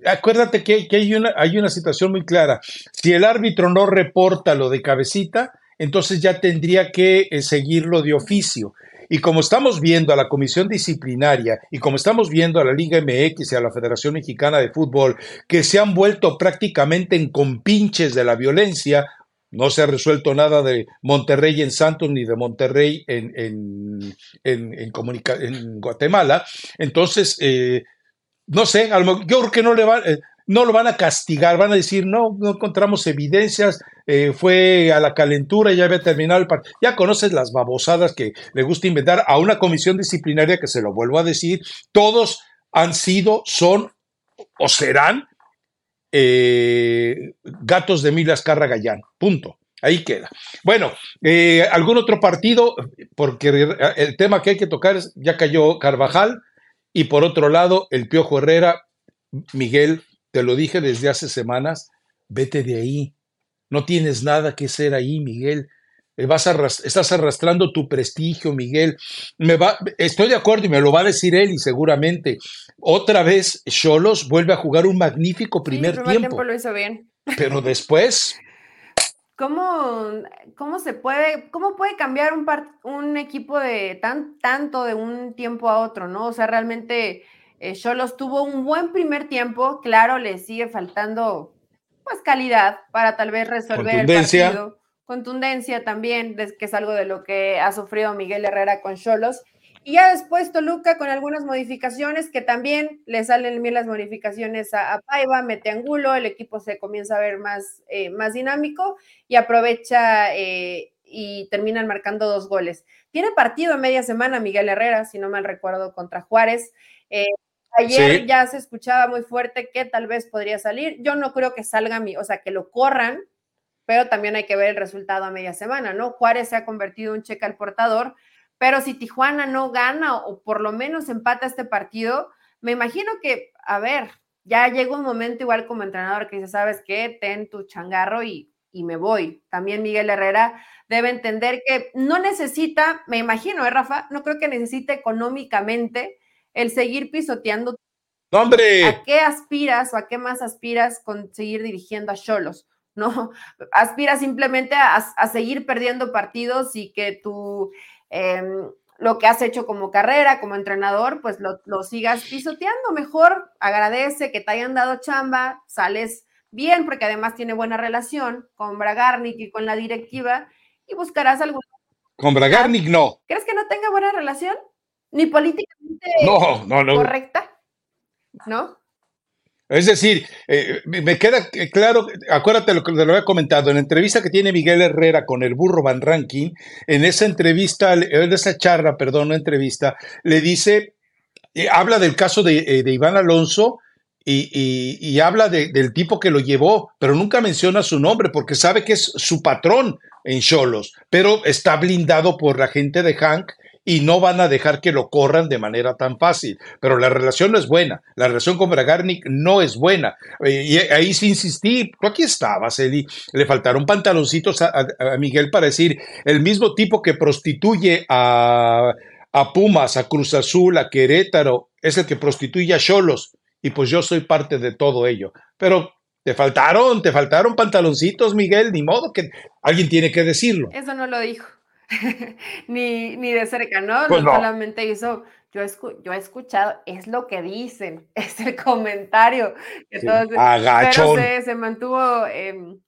acuérdate que, hay, una, hay una situación muy clara. Si el árbitro no reporta lo de cabecita, entonces ya tendría que seguirlo de oficio. Y como estamos viendo a la Comisión Disciplinaria y como estamos viendo a la Liga MX y a la Federación Mexicana de Fútbol, que se han vuelto prácticamente en compinches de la violencia, no se ha resuelto nada de Monterrey en Santos ni de Monterrey en, en, en, Guatemala. Entonces, eh, no sé, yo creo que no le va, eh, no lo van a castigar, van a decir, no, no encontramos evidencias, eh, fue a la calentura, ya había terminado el partido. Ya conoces las babosadas que le gusta inventar a una comisión disciplinaria que se lo vuelvo a decir, todos han sido, son o serán eh, gatos de Milas Carra Gallán. Punto. Ahí queda. Bueno, eh, ¿algún otro partido? Porque el tema que hay que tocar es, ya cayó Carvajal y por otro lado, el Piojo Herrera, Miguel te lo dije desde hace semanas, vete de ahí. No tienes nada que hacer ahí, Miguel. Eh, estás arrastrando tu prestigio, Miguel. Me va, estoy de acuerdo y me lo va a decir él y seguramente. Otra vez Cholos vuelve a jugar un magnífico primer, tiempo. lo hizo bien. Pero después... ¿Cómo, ¿Cómo, se puede, cómo puede cambiar un, un equipo de tan, tanto de un tiempo a otro, no? O sea, realmente Cholos eh, tuvo un buen primer tiempo, claro, le sigue faltando pues calidad para tal vez resolver el partido. Contundencia también, que es algo de lo que ha sufrido Miguel Herrera con Cholos. Y ya después Toluca con algunas modificaciones que también le salen bien las modificaciones a, Paiva, mete angulo, el equipo se comienza a ver más, eh, más dinámico y aprovecha eh, y terminan marcando dos goles. Tiene partido en media semana Miguel Herrera, si no mal recuerdo, contra Juárez. Ayer ya se escuchaba muy fuerte que tal vez podría salir. Yo no creo que salga, mi, o sea, que lo corran, pero también hay que ver el resultado a media semana, ¿no? Juárez se ha convertido en un cheque al portador, pero si Tijuana no gana o por lo menos empata este partido, me imagino que, a ver, ya llega un momento igual como entrenador que dice, ¿sabes qué? Ten tu changarro y, y me voy. También Miguel Herrera debe entender que no necesita, me imagino, ¿eh, Rafa? No creo que necesite económicamente el seguir pisoteando. ¡Hombre! ¿A qué aspiras o a qué más aspiras con seguir dirigiendo a Cholos? [laughs] ¿No? Aspiras simplemente a, seguir perdiendo partidos y que tú em, lo que has hecho como carrera, como entrenador, pues lo, lo, sigas pisoteando. Mejor agradece que te hayan dado chamba, sales bien, porque además tiene buena relación con Bragarnik y con la directiva, y buscarás algún. Con Bragarnik no. ¿Crees que no tenga buena relación? Ni políticamente correcta, ¿no? Es decir, eh, me queda claro, acuérdate lo que te lo había comentado, en la entrevista que tiene Miguel Herrera con el burro Van Ranking, en esa entrevista, en esa charla, perdón, no entrevista, le dice, eh, habla del caso de, eh, de Iván Alonso y, y, habla del tipo que lo llevó, pero nunca menciona su nombre porque sabe que es su patrón en Cholos, pero está blindado por la gente de Hank y no van a dejar que lo corran de manera tan fácil. Pero la relación no es buena, la relación con Bragarnik no es buena. Eh, y ahí sí insistí, tú aquí estabas, Eli, le faltaron pantaloncitos a, a Miguel para decir, el mismo tipo que prostituye a, a Pumas, a Cruz Azul, a Querétaro, es el que prostituye a Cholos y pues yo soy parte de todo ello. Pero te faltaron, te faltaron pantaloncitos, Miguel, ni modo que alguien tiene que decirlo. Eso no lo dijo, [laughs] ni, ni de cerca, ¿no? Pues no, solamente hizo, yo, yo he escuchado, es lo que dicen, [laughs] es el comentario que todos, pero se, mantuvo, em,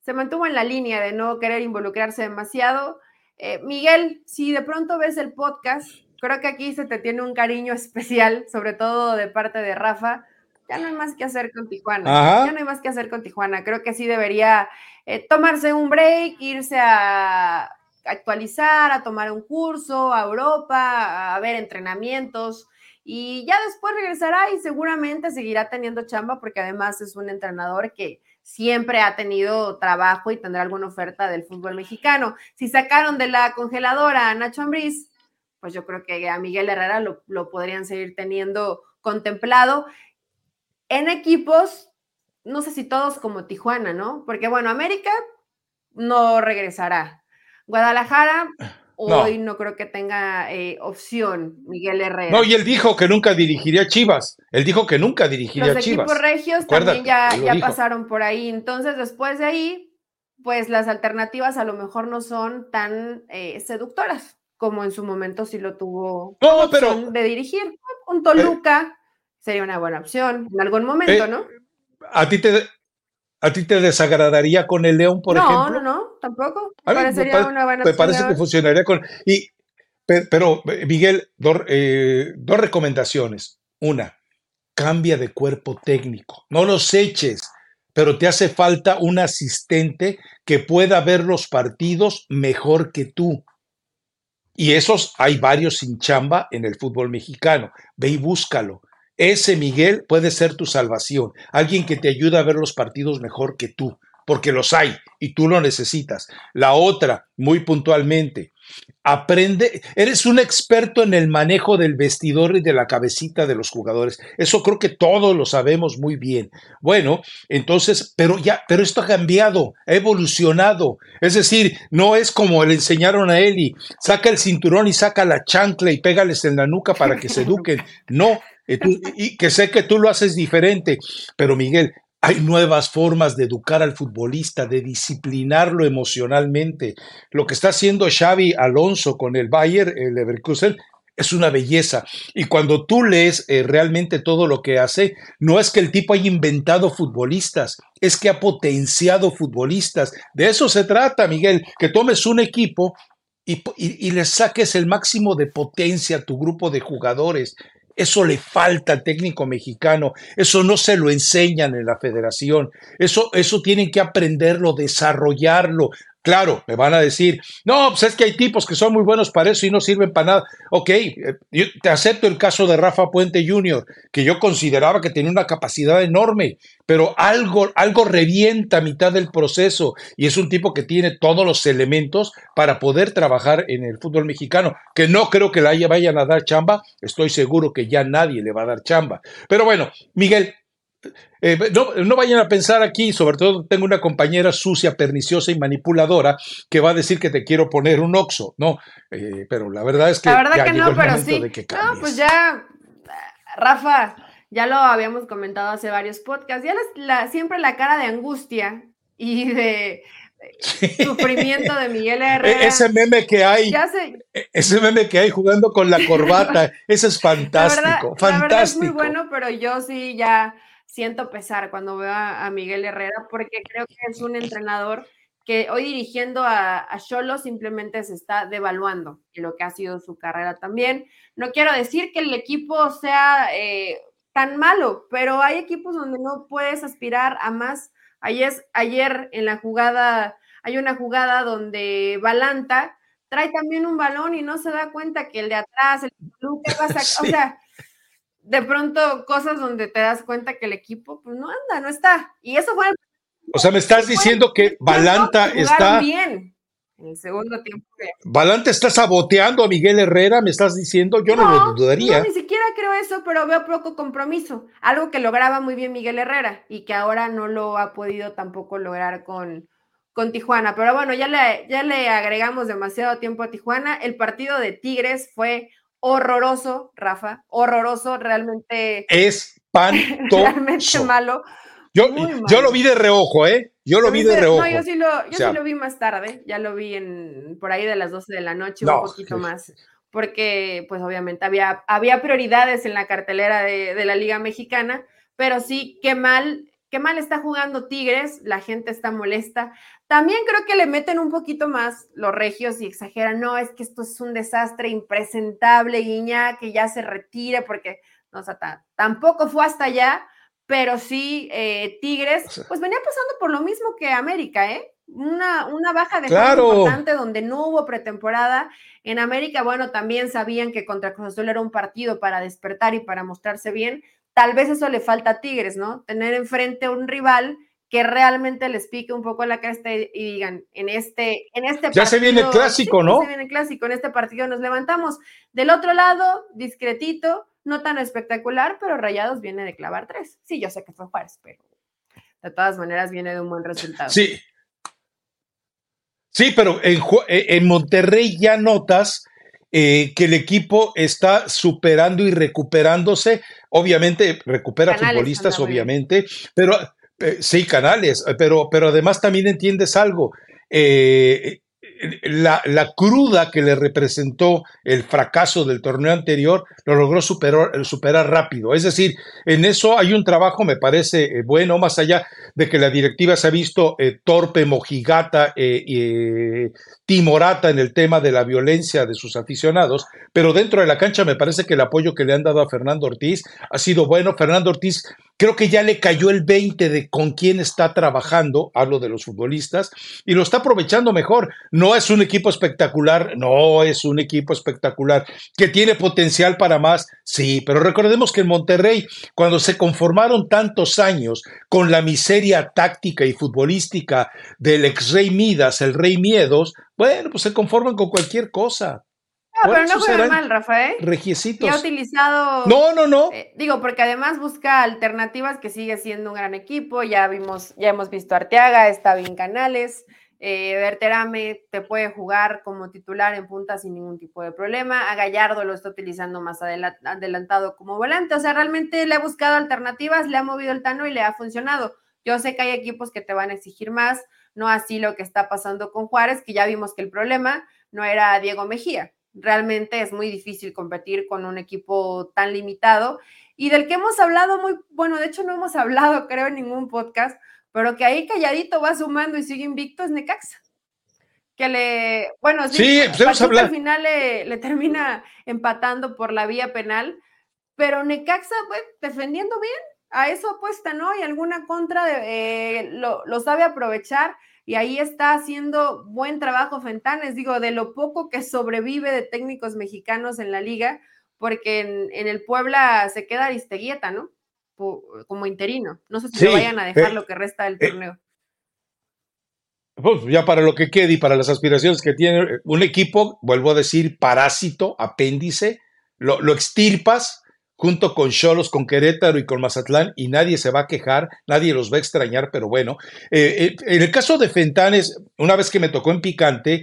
se mantuvo en la línea de no querer involucrarse demasiado. Eh, Miguel, si de pronto ves el podcast, creo que aquí se te tiene un cariño [laughs] especial, sobre todo de parte de Rafa. Ya no hay más que hacer con Tijuana. Ya no hay más que hacer con Tijuana. Creo que sí debería eh, tomarse un break, irse a actualizar, a tomar un curso a Europa, a ver entrenamientos y ya después regresará y seguramente seguirá teniendo chamba porque además es un entrenador que siempre ha tenido trabajo y tendrá alguna oferta del fútbol mexicano. Si sacaron de la congeladora a Nacho Ambriz, pues yo creo que a Miguel Herrera lo, podrían seguir teniendo contemplado. En equipos, no sé si todos como Tijuana, ¿no? Porque bueno, América no regresará. Guadalajara, hoy no, creo que tenga eh, opción Miguel Herrera. No, y él dijo que nunca dirigiría Chivas. Él dijo que nunca dirigiría Los Chivas. Los equipos regios también ya, ya pasaron por ahí. Entonces, después de ahí, pues las alternativas a lo mejor no son tan eh, seductoras como en su momento sí lo tuvo pero, de dirigir. Un Toluca sería una buena opción en algún momento, eh, ¿no? ¿A ti te, ¿A ti te desagradaría con el León, por ejemplo? No, no, no, tampoco. Me parecería una buena. Me parece que funcionaría con. Y, pero, Miguel, eh, dos recomendaciones. Una, cambia de cuerpo técnico. No los eches, pero te hace falta un asistente que pueda ver los partidos mejor que tú. Y esos hay varios sin chamba en el fútbol mexicano. Ve y búscalo. Ese Miguel puede ser tu salvación. Alguien que te ayude a ver los partidos mejor que tú, porque los hay y tú lo necesitas. La otra, muy puntualmente, Aprende, eres un experto en el manejo del vestidor y de la cabecita de los jugadores. Eso creo que todos lo sabemos muy bien. Bueno, entonces, pero ya, pero esto ha cambiado, ha evolucionado. Es decir, no es como le enseñaron a Eli, saca el cinturón y saca la chancla y pégales en la nuca para que se eduquen. No, y que sé que tú lo haces diferente, pero Miguel, hay nuevas formas de educar al futbolista, de disciplinarlo emocionalmente. Lo que está haciendo Xavi Alonso con el Bayern, el Leverkusen, es una belleza. Y cuando tú lees eh, realmente todo lo que hace, no es que el tipo haya inventado futbolistas, es que ha potenciado futbolistas. De eso se trata, Miguel, que tomes un equipo y, y, y le saques el máximo de potencia a tu grupo de jugadores. Eso le falta al técnico mexicano, eso no se lo enseñan en la federación, eso, eso tienen que aprenderlo, desarrollarlo, Claro, me van a decir, no, pues es que hay tipos que son muy buenos para eso y no sirven para nada. Ok, eh, yo te acepto el caso de Rafa Puente Jr., que yo consideraba que tenía una capacidad enorme, pero algo, algo revienta a mitad del proceso y es un tipo que tiene todos los elementos para poder trabajar en el fútbol mexicano, que no creo que le vayan a dar chamba, estoy seguro que ya nadie le va a dar chamba. Pero bueno, Miguel, eh, no, vayan a pensar aquí, sobre todo tengo una compañera sucia, perniciosa y manipuladora que va a decir que te quiero poner un oxo, ¿no? Eh, pero la verdad es que. La verdad que no, pero sí. no, pues ya, Rafa, ya lo habíamos comentado hace varios podcasts, ya la, siempre la cara de angustia y de sufrimiento de Miguel [laughs] e, Herrera. Ese meme que hay, e, ese meme que hay jugando con la corbata, [laughs] ese es fantástico, fantástico. es muy bueno, pero yo sí ya siento pesar cuando veo a, Miguel Herrera porque creo que es un entrenador que hoy dirigiendo a Cholo simplemente se está devaluando lo que ha sido su carrera también. No quiero decir que el equipo sea eh, tan malo, pero hay equipos donde no puedes aspirar a más Ayer, ayer en la jugada, hay una jugada donde Balanta trae también un balón y no se da cuenta que el de atrás, el [laughs] pasa, o sea, de pronto cosas donde te das cuenta que el equipo pues no anda, no está. Y eso fue O sea, me estás diciendo que Balanta está bien en el segundo tiempo. Balanta está saboteando a Miguel Herrera, me estás diciendo, yo no, lo dudaría. No, ni siquiera creo eso, pero veo poco compromiso. Algo que lograba muy bien Miguel Herrera y que ahora no lo ha podido tampoco lograr con, con Tijuana. Pero bueno, ya le, ya le agregamos demasiado tiempo a Tijuana. El partido de Tigres fue horroroso, Rafa, horroroso, realmente. Es [laughs] realmente malo. Yo, yo lo vi de reojo, ¿eh? Yo lo, vi de reojo. No, yo sí lo, yo sí lo vi más tarde, ya lo vi en por ahí de las 12 de la noche, un poquito más, porque pues obviamente había, había prioridades en la cartelera de, de, la Liga Mexicana, pero sí, qué mal, qué mal está jugando Tigres, la gente está molesta. También creo que le meten un poquito más los regios y exageran, no, es que esto es un desastre impresentable, Guiña, que ya se retire, porque no, o sea, tampoco fue hasta allá, pero sí eh, Tigres, pues venía pasando por lo mismo que América, ¿eh? Una, una baja de claro. importante donde no hubo pretemporada. En América, bueno, también sabían que contra Cruz Azul era un partido para despertar y para mostrarse bien. Tal vez eso le falta a Tigres, ¿no? Tener enfrente a un rival que realmente les pique un poco la cresta y, digan, en este, en este ya se viene el clásico, ¿no? Ya se viene el clásico, en este partido nos levantamos. Del otro lado, discretito, no tan espectacular, pero Rayados viene de clavar tres. Sí, yo sé que fue Juárez, pero de todas maneras viene de un buen resultado. Sí. Sí, pero en, eh, Monterrey ya notas eh, que el equipo está superando y recuperándose. Obviamente, recupera futbolistas, obviamente, pero eh, sí, canales, pero, pero además también entiendes algo. Eh, la, cruda que le representó el fracaso del torneo anterior lo logró superar, superar rápido. Es decir, en eso hay un trabajo, me parece eh, bueno, más allá de que la directiva se ha visto eh, torpe, mojigata y eh, timorata en el tema de la violencia de sus aficionados, pero dentro de la cancha me parece que el apoyo que le han dado a Fernando Ortiz ha sido bueno. Fernando Ortiz creo que ya le cayó el 20 de con quién está trabajando, hablo de los futbolistas, y lo está aprovechando mejor. No es un equipo espectacular, no es un equipo espectacular, que tiene potencial para más, sí, pero recordemos que en Monterrey, cuando se conformaron tantos años con la miseria táctica y futbolística del ex rey Midas, el rey Miedos, bueno, pues se conforman con cualquier cosa. Pero no juega mal, Rafael. Regiecitos. Y ha utilizado. No, no, no. Eh, digo, porque además busca alternativas que sigue siendo un gran equipo. Ya vimos, ya hemos visto a Arteaga, está bien Canales. Eh, Berterame te puede jugar como titular en punta sin ningún tipo de problema. A Gallardo lo está utilizando más adelantado como volante. O sea, realmente le ha buscado alternativas, le ha movido el tano y le ha funcionado. Yo sé que hay equipos que te van a exigir más, no así lo que está pasando con Juárez, que ya vimos que el problema no era Diego Mejía. Realmente es muy difícil competir con un equipo tan limitado y del que hemos hablado muy, bueno, de hecho no hemos hablado creo en ningún podcast, pero que ahí calladito va sumando y sigue invicto es Necaxa. Que le, bueno, sí, pues al final le, termina empatando por la vía penal, pero Necaxa, pues, defendiendo bien, a eso apuesta, ¿no? Y alguna contra de, eh, lo, lo, sabe aprovechar y ahí está haciendo buen trabajo Fentanes, digo, de lo poco que sobrevive de técnicos mexicanos en la liga, porque en, el Puebla se queda Aristeguieta, ¿no? como interino. No sé si lo vayan a dejar eh, lo que resta del eh, torneo. Pues ya para lo que quede y para las aspiraciones que tiene un equipo, vuelvo a decir, parásito, apéndice, lo, lo extirpas junto con Cholos, con Querétaro y con Mazatlán, y nadie se va a quejar, nadie los va a extrañar, pero bueno. Eh, en el caso de Fentanes, una vez que me tocó en picante,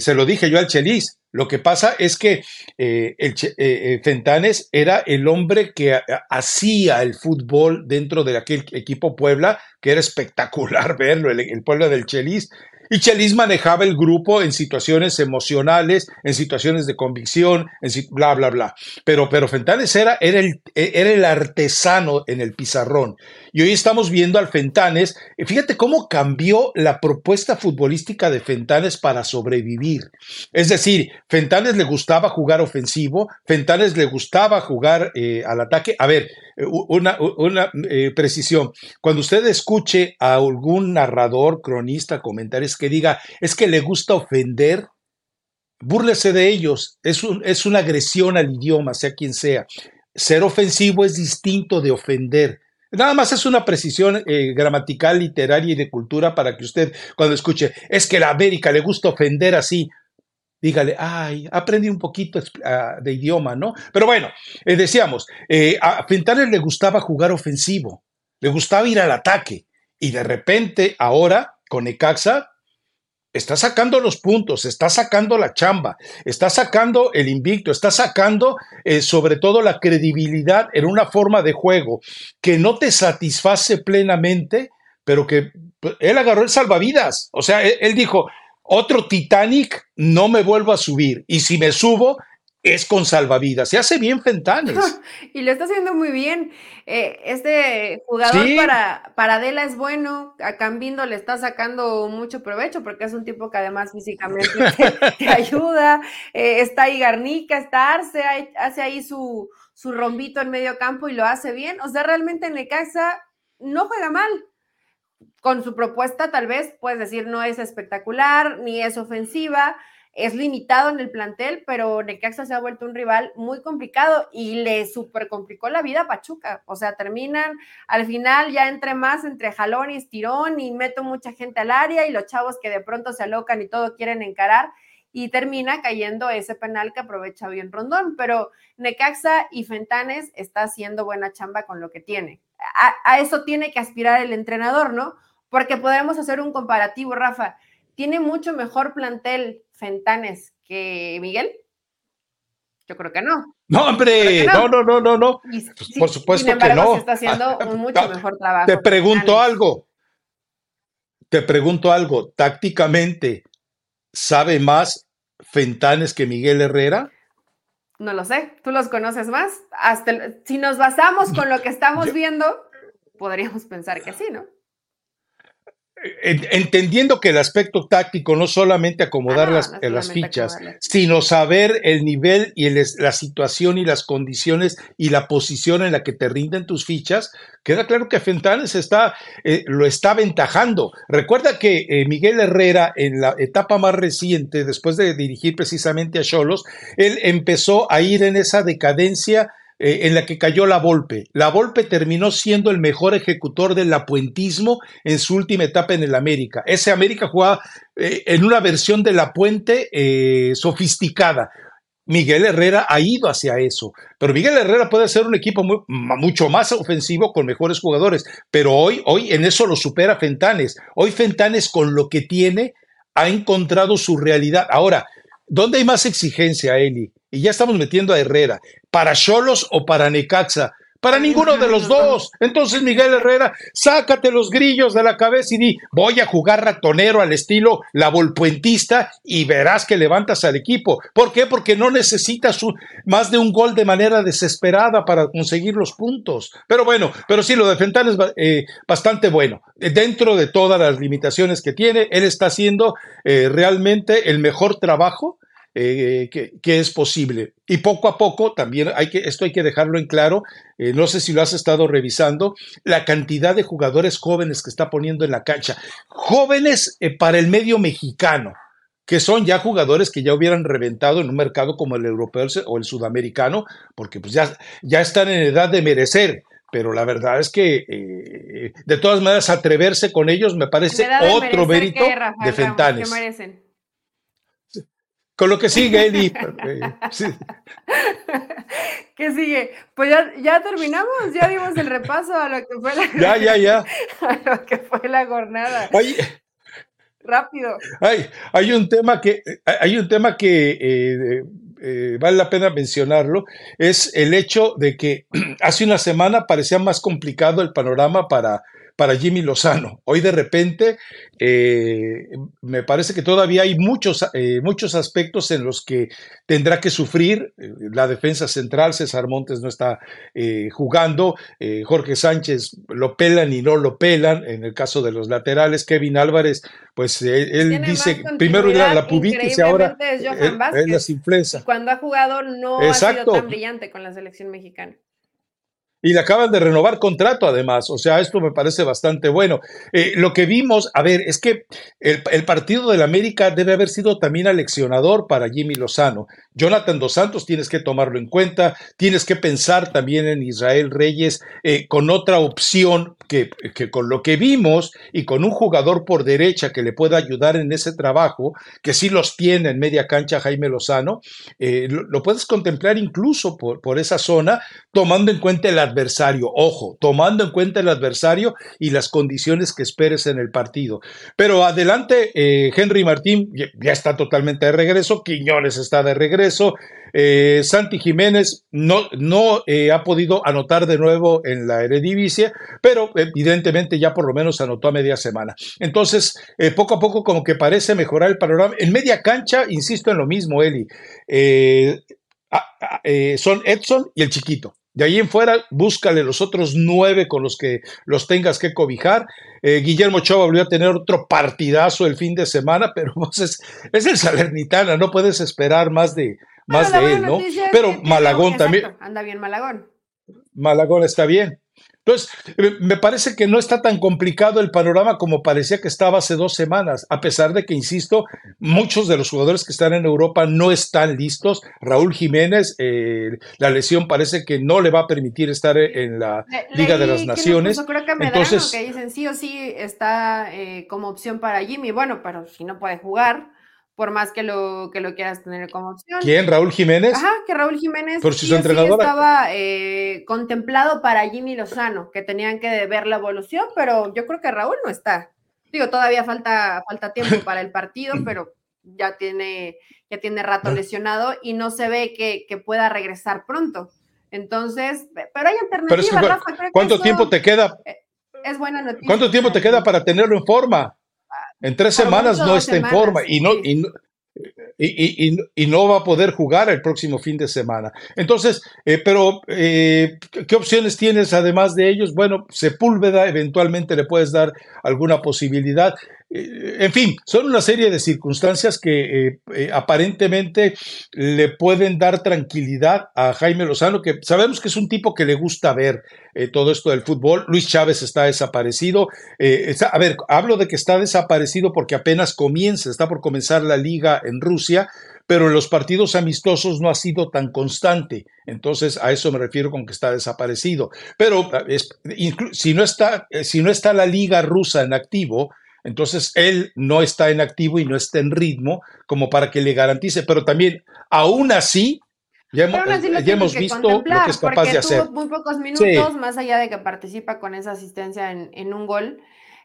se lo dije yo al Chelis, Lo que pasa es que eh, eh, eh, Fentanes era el hombre que hacía el fútbol dentro de aquel equipo Puebla, que era espectacular [laughs] verlo, el, el Puebla del Chelis, y Chelis manejaba el grupo en situaciones emocionales, en situaciones de convicción, en bla, bla, bla. Pero, pero Fentanes era, era, el, era el artesano en el pizarrón. Y hoy estamos viendo al Fentanes. Fíjate cómo cambió la propuesta futbolística de Fentanes para sobrevivir. Es decir, Fentanes le gustaba jugar ofensivo, Fentanes le gustaba jugar eh, al ataque. A ver, una, una eh, precisión. Cuando usted escuche a algún narrador, cronista, comentarios que diga, es que le gusta ofender, búrlese de ellos. Es, es una agresión al idioma, sea quien sea. Ser ofensivo es distinto de ofender. Nada más es una precisión eh, gramatical, literaria y de cultura para que usted cuando escuche, es que la América le gusta ofender así, dígale, ay, aprendí un poquito de idioma, ¿no? Pero bueno, eh, decíamos, eh, a Fentanes le gustaba jugar ofensivo, le gustaba ir al ataque y de repente ahora con Ecaxa está sacando los puntos, está sacando la chamba, está sacando el invicto, está sacando eh, sobre todo la credibilidad en una forma de juego que no te satisface plenamente, pero que pues, él agarró el salvavidas. O sea, él dijo, otro Titanic no me vuelvo a subir y si me subo es con salvavidas. Se hace bien Fentanes. [laughs] y lo está haciendo muy bien. Eh, este jugador para, para Adela es bueno. A Cambindo le está sacando mucho provecho porque es un tipo que además físicamente [laughs] te, ayuda. Eh, está ahí Garnica, está Arce, hace ahí su, su rombito en medio campo y lo hace bien. O sea, realmente en Necaxa no juega mal. Con su propuesta, tal vez puedes decir no es espectacular ni es ofensiva es limitado en el plantel, pero Necaxa se ha vuelto un rival muy complicado y le super complicó la vida a Pachuca. O sea, terminan al final ya entre más, entre jalón y estirón y meto mucha gente al área y los chavos que de pronto se alocan y todo quieren encarar y termina cayendo ese penal que aprovecha bien Rondón. Pero Necaxa y Fentanes está haciendo buena chamba con lo que tiene. A, a eso tiene que aspirar el entrenador, ¿no? Porque podemos hacer un comparativo, Rafa. Tiene mucho mejor plantel Fentanes que Miguel? Yo creo que no. No, hombre, no. no, no, no, no, pues, Por supuesto que no. Se está haciendo [laughs] un mucho mejor trabajo. Te pregunto algo. Te pregunto algo. Tácticamente, ¿sabe más Fentanes que Miguel Herrera? No lo sé. ¿Tú los conoces más? Hasta si nos basamos con lo que estamos viendo, podríamos pensar que sí, ¿no? Entendiendo que el aspecto táctico no solamente acomodar las, las fichas, sino saber el nivel y la situación y las condiciones y la posición en la que te rinden tus fichas, queda claro que Fentanes está, eh, lo está aventajando. Recuerda que eh, Miguel Herrera, en la etapa más reciente, después de dirigir precisamente a Cholos, él empezó a ir en esa decadencia eh, en la que cayó la Volpe. La Volpe terminó siendo el mejor ejecutor del apuentismo en su última etapa en el América. Ese América jugaba eh, en una versión de la puente eh, sofisticada. Miguel Herrera ha ido hacia eso, pero Miguel Herrera puede ser un equipo mucho más ofensivo con mejores jugadores, pero hoy, hoy en eso lo supera Fentanes. Hoy Fentanes con lo que tiene ha encontrado su realidad. Ahora, ¿dónde hay más exigencia, Eli? Y ya estamos metiendo a Herrera. ¿Para Cholos o para Necaxa? Para ninguno de los dos. Entonces, Miguel Herrera, sácate los grillos de la cabeza y di, voy a jugar ratonero al estilo la volpuentista y verás que levantas al equipo. ¿Por qué? Porque no necesitas más de un gol de manera desesperada para conseguir los puntos. Pero bueno, pero sí, lo de Fental es eh, bastante bueno. Dentro de todas las limitaciones que tiene, él está haciendo eh, realmente el mejor trabajo eh, que, es posible. Y poco a poco, también hay que, esto hay que dejarlo en claro, eh, no sé si lo has estado revisando, la cantidad de jugadores jóvenes que está poniendo en la cancha. Jóvenes eh, para el medio mexicano, que son ya jugadores que ya hubieran reventado en un mercado como el europeo o el sudamericano, porque pues ya, ya están en edad de merecer pero la verdad es que de todas maneras atreverse con ellos me parece otro mérito de Fentanes. Con lo que sigue, [laughs] Eli. ¿Qué sigue? Pues ya, terminamos, ya dimos el repaso a lo que fue la Ya, ya, ya. [laughs] A lo que fue la jornada. Oye, Rápido. Hay, hay un tema que, hay un tema que eh, eh, vale la pena mencionarlo, es el hecho de que [clears throat] hace una semana parecía más complicado el panorama para para Jimmy Lozano. Hoy de repente eh, me parece que todavía hay muchos, eh, muchos aspectos en los que tendrá que sufrir. Eh, la defensa central, César Montes no está jugando, Jorge Sánchez lo pelan y no lo pelan. En el caso de los laterales, Kevin Álvarez, pues él dice, primero era la pubitis y ahora es, influenza. Cuando ha jugado no ha sido tan brillante con la selección mexicana. Y le acaban de renovar contrato además, o sea, esto me parece bastante bueno. Eh, lo que vimos, a ver, es que el, el partido del América debe haber sido también aleccionador para Jimmy Lozano. Jonathan Dos Santos tienes que tomarlo en cuenta, tienes que pensar también en Israel Reyes eh, con otra opción que, que, con lo que vimos y con un jugador por derecha que le pueda ayudar en ese trabajo, que sí los tiene en media cancha Jaime Lozano, eh, lo, puedes contemplar incluso por, por esa zona, tomando en cuenta el adversario, ojo, tomando en cuenta el adversario y las condiciones que esperes en el partido. Pero adelante, eh, Henry Martín ya está totalmente de regreso, Quiñones está de regreso, eso, eh, Santi Jiménez no, no eh, ha podido anotar de nuevo en la Eredivisie, pero evidentemente ya por lo menos anotó a media semana. Entonces, poco a poco como que parece mejorar el panorama. En media cancha, insisto en lo mismo, Eli, son Edson y el chiquito. De ahí en fuera, búscale los otros nueve con los que los tengas que cobijar. Guillermo Chava volvió a tener otro partidazo el fin de semana, [laughs] pero pues, es, es el Salernitana, no puedes esperar más de, más de él, ¿no? Pero Malagón también. Anda bien Malagón. Malagón está bien. Entonces, eh, me parece que no está tan complicado el panorama como parecía que estaba hace dos semanas, a pesar de que, insisto, muchos de los jugadores que están en Europa no están listos. Raúl Jiménez, eh, la lesión parece que no le va a permitir estar en la Liga de las Naciones. creo que Entonces, que dicen sí o sí está eh, como opción para Jimmy. Bueno, pero si no puede jugar por más que lo, que lo quieras tener como opción. ¿Quién? ¿Raúl Jiménez? Ajá, que Raúl Jiménez por si sí, estaba eh, contemplado para Jimmy Lozano, que tenían que ver la evolución, pero yo creo que Raúl no está. Digo, todavía falta, falta tiempo [laughs] para el partido, pero ya tiene, ya tiene rato lesionado y no se ve que, que pueda regresar pronto. Entonces, pero hay alternativas, Rafa. ¿Cuánto tiempo te queda? Es buena noticia. ¿Cuánto tiempo te queda para tenerlo en forma? En tres semanas no está en forma y no, y, y, no va a poder jugar el próximo fin de semana. Entonces, eh, pero, eh, ¿qué opciones tienes además de ellos? Bueno, Sepúlveda, eventualmente le puedes dar alguna posibilidad. Eh, en fin, son una serie de circunstancias que eh, eh, aparentemente le pueden dar tranquilidad a Jaime Lozano, que sabemos que es un tipo que le gusta ver todo esto del fútbol. Luis Chávez está desaparecido. a ver, hablo de que está desaparecido porque apenas comienza, está por comenzar la liga en Rusia, pero en los partidos amistosos no ha sido tan constante. Entonces, a eso me refiero con que está desaparecido. Pero si, no está, si no está la liga rusa en activo, entonces, él no está en activo y no está en ritmo como para que le garantice, pero también, aún así, ya, hemos, visto lo que es capaz de hacer. Tuvo muy pocos minutos, más allá de que participa con esa asistencia en, un gol.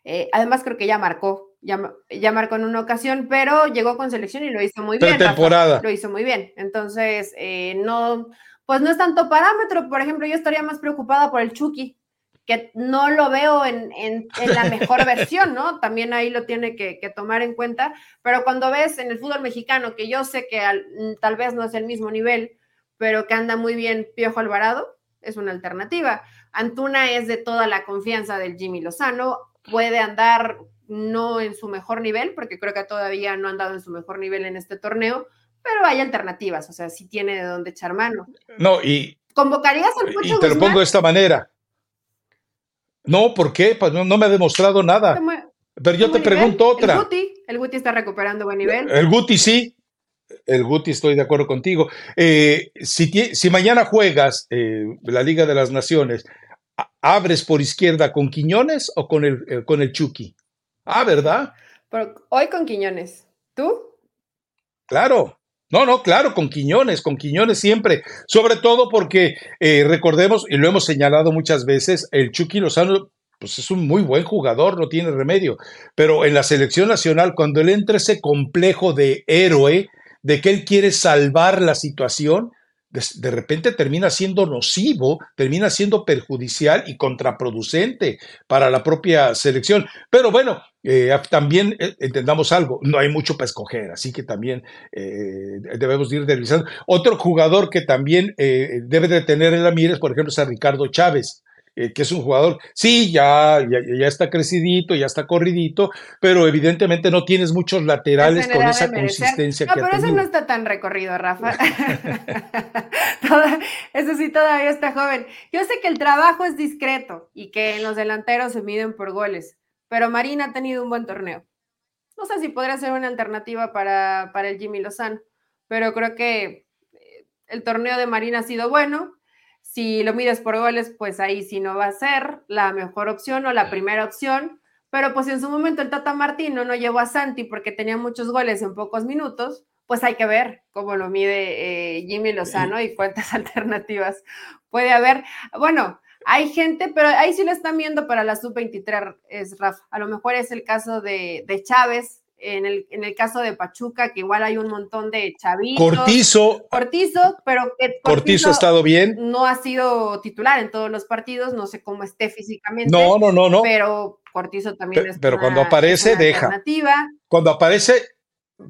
Eh, además, creo que ya marcó, ya, marcó en una ocasión, pero llegó con selección y lo hizo muy bien. temporada. Lo hizo muy bien. Entonces, eh, no, pues no es tanto parámetro. Por ejemplo, yo estaría más preocupada por el Chucky que no lo veo en, la mejor versión, ¿no? También ahí lo tiene que, tomar en cuenta, pero cuando ves en el fútbol mexicano, que yo sé que mm, tal vez no es el mismo nivel, pero que anda muy bien Piojo Alvarado, es una alternativa. Antuna es de toda la confianza del Jimmy Lozano, puede andar no en su mejor nivel, porque creo que todavía no ha andado en su mejor nivel en este torneo, pero hay alternativas, o sea, sí tiene de dónde echar mano. No, y... ¿Convocarías al Pocho Y te lo pongo de esta manera no, ¿por qué? Pues no, me ha demostrado nada. Pero yo te pregunto otra. El Guti, el Guti está recuperando buen nivel. El Guti sí. El Guti estoy de acuerdo contigo. Eh, si, si, mañana juegas eh, la Liga de las Naciones, ¿abres por izquierda con Quiñones o con el, eh, con el Chucky? Ah, ¿verdad? hoy con Quiñones. ¿Tú? Claro. No, no, claro, con Quiñones, con Quiñones siempre, sobre todo porque eh, recordemos, y lo hemos señalado muchas veces, el Chucky Lozano pues es un muy buen jugador, no tiene remedio. Pero en la selección nacional, cuando él entra ese complejo de héroe, de que él quiere salvar la situación, de, repente termina siendo nocivo, termina siendo perjudicial y contraproducente para la propia selección. Pero bueno, eh, también eh, entendamos algo, no hay mucho para escoger, así que también eh, debemos ir revisando. Otro jugador que también debe de tener en la mira, por ejemplo, es a Ricardo Chávez. Eh, que es un jugador, sí, ya, ya, está crecidito, ya está corridito, pero evidentemente no tienes muchos laterales con esa consistencia no, que pero ese no está tan recorrido, Rafa. [laughs] eso sí, todavía está joven. Yo sé que el trabajo es discreto y que en los delanteros se miden por goles, pero Marina ha tenido un buen torneo. No sé si podría ser una alternativa para, para el Jimmy Lozano, pero creo que eh, el torneo de Marina ha sido bueno si lo mides por goles, pues ahí sí no va a ser la mejor opción o la primera opción. Pero pues en su momento el Tata Martino no llevó a Santi porque tenía muchos goles en pocos minutos. Pues hay que ver cómo lo mide eh, Jimmy Lozano y cuántas [laughs] alternativas puede haber. Bueno, hay gente, pero ahí sí lo están viendo para la sub-23, es Rafa. A lo mejor es el caso de, de Chávez, en el, en el caso de Pachuca, que igual hay un montón de chavitos. Cortizo. Cortizo, pero que Cortizo, ha estado bien. No ha sido titular en todos los partidos, no sé cómo esté físicamente. No, no, no, no. Pero Cortizo también es Pero cuando aparece, deja. Cuando aparece,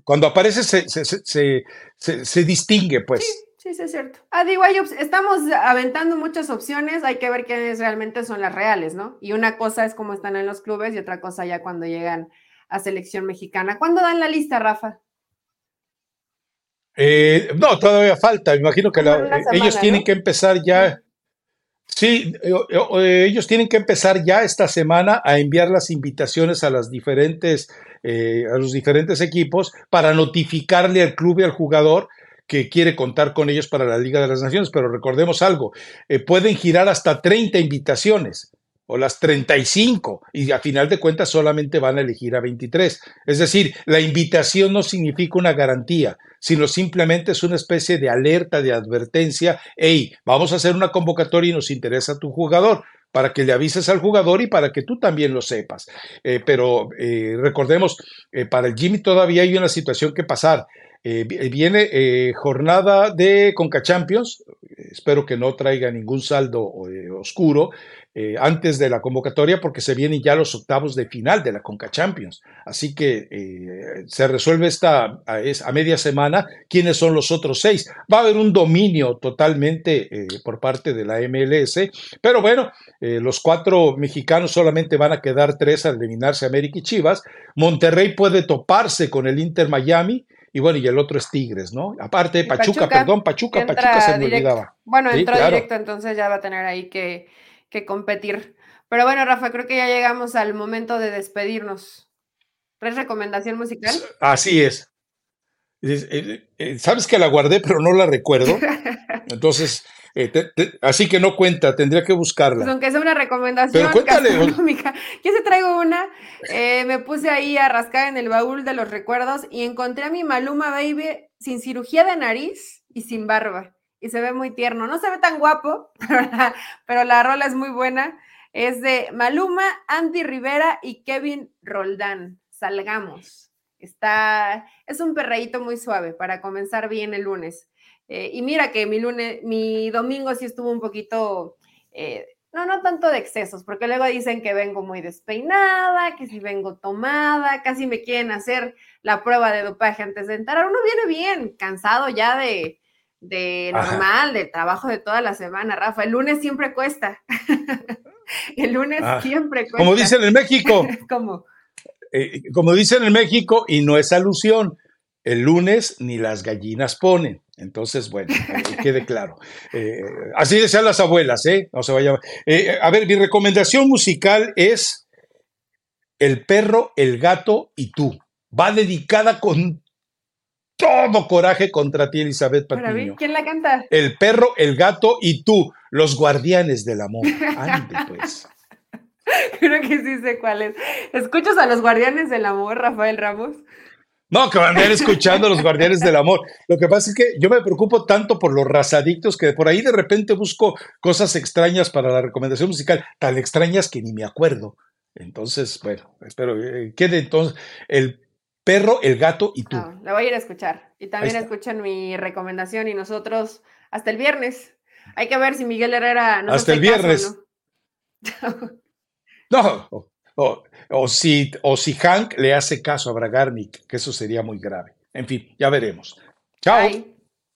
cuando aparece se, se, se, se distingue, pues. Sí. Sí, sí, es cierto. Ah, digo, estamos aventando muchas opciones, hay que ver quiénes realmente son las reales, ¿no? Y una cosa es cómo están en los clubes y otra cosa ya cuando llegan a selección mexicana. ¿Cuándo dan la lista, Rafa? Eh, no, todavía falta. Imagino que ellos tienen que empezar ya. Sí, eh, eh, ellos tienen que empezar ya esta semana a enviar las invitaciones a las diferentes, a los diferentes equipos para notificarle al club y al jugador que quiere contar con ellos para la Liga de las Naciones. Pero recordemos algo, pueden girar hasta 30 invitaciones o las 35 y a final de cuentas solamente van a elegir a 23. Es decir, la invitación no significa una garantía, sino simplemente es una especie de alerta, de advertencia, hey, vamos a hacer una convocatoria y nos interesa tu jugador para que le avises al jugador y para que tú también lo sepas. Eh, pero eh, recordemos, eh, para el Jimmy todavía hay una situación que pasar. viene jornada de Conca Champions, espero que no traiga ningún saldo oscuro, eh, antes de la convocatoria porque se vienen ya los octavos de final de la Conca Champions. Así que eh, se resuelve esta a, a, media semana quiénes son los otros seis. Va a haber un dominio totalmente eh, por parte de la MLS, pero bueno, los cuatro mexicanos solamente van a quedar tres al eliminarse América y Chivas. Monterrey puede toparse con el Inter Miami. Y bueno, y el otro es Tigres, ¿no? Aparte, Pachuca, perdón, Pachuca, Pachuca se me olvidaba. Bueno, entró directo, entonces ya va a tener ahí que, que competir. Pero bueno, Rafa, creo que ya llegamos al momento de despedirnos. ¿Tres recomendación musical? Así es. Eh, eh, Sabes que la guardé, pero no la recuerdo. [laughs] Entonces, eh, así que no cuenta, tendría que buscarla. Pues aunque sea una recomendación gastronómica. [laughs] Yo se traigo una, me puse ahí a rascar en el baúl de los recuerdos y encontré a mi Maluma Baby sin cirugía de nariz y sin barba y se ve muy tierno. No se ve tan guapo, [laughs] pero la, rola es muy buena. Es de Maluma, Andy Rivera y Kevin Roldán. Salgamos. Está, es un perreíto muy suave para comenzar bien el lunes. Eh, y mira que mi lunes, mi domingo sí estuvo un poquito, eh, no, no tanto de excesos, porque luego dicen que vengo muy despeinada, que si vengo tomada, casi me quieren hacer la prueba de dopaje antes de entrar. Uno viene bien, cansado ya de, de normal, de trabajo de toda la semana, Rafa. El lunes siempre cuesta. [laughs] el lunes ah, siempre cuesta. Como dicen en México. [laughs] ¿Cómo? Eh, como dicen en México, y no es alusión, el lunes ni las gallinas ponen. Entonces, bueno, quede claro. Eh, así decían las abuelas, ¿eh? No se vaya. Eh, a ver, mi recomendación musical es El perro, el gato y tú. Va dedicada con todo coraje contra ti, Elizabeth Patiño. ¿Quién la canta? El perro, el gato y tú, los guardianes del amor. [laughs] Ande, pues. Creo que sí sé cuál es. ¿Escuchas a los guardianes del amor, Rafael Ramos? No, que van a escuchando los guardianes del amor. Lo que pasa es que yo me preocupo tanto por los razadictos que por ahí de repente busco cosas extrañas para la recomendación musical, tan extrañas que ni me acuerdo. Entonces, bueno, espero que eh, quede entonces el perro, el gato y tú. No, la voy a ir a escuchar. Y también escuchan mi recomendación y nosotros hasta el viernes. Hay que ver si Miguel Herrera no Hasta el viernes. no, [laughs] o, si, o si Hank le hace caso a Bragarnik, que eso sería muy grave. En fin, ya veremos. Chao.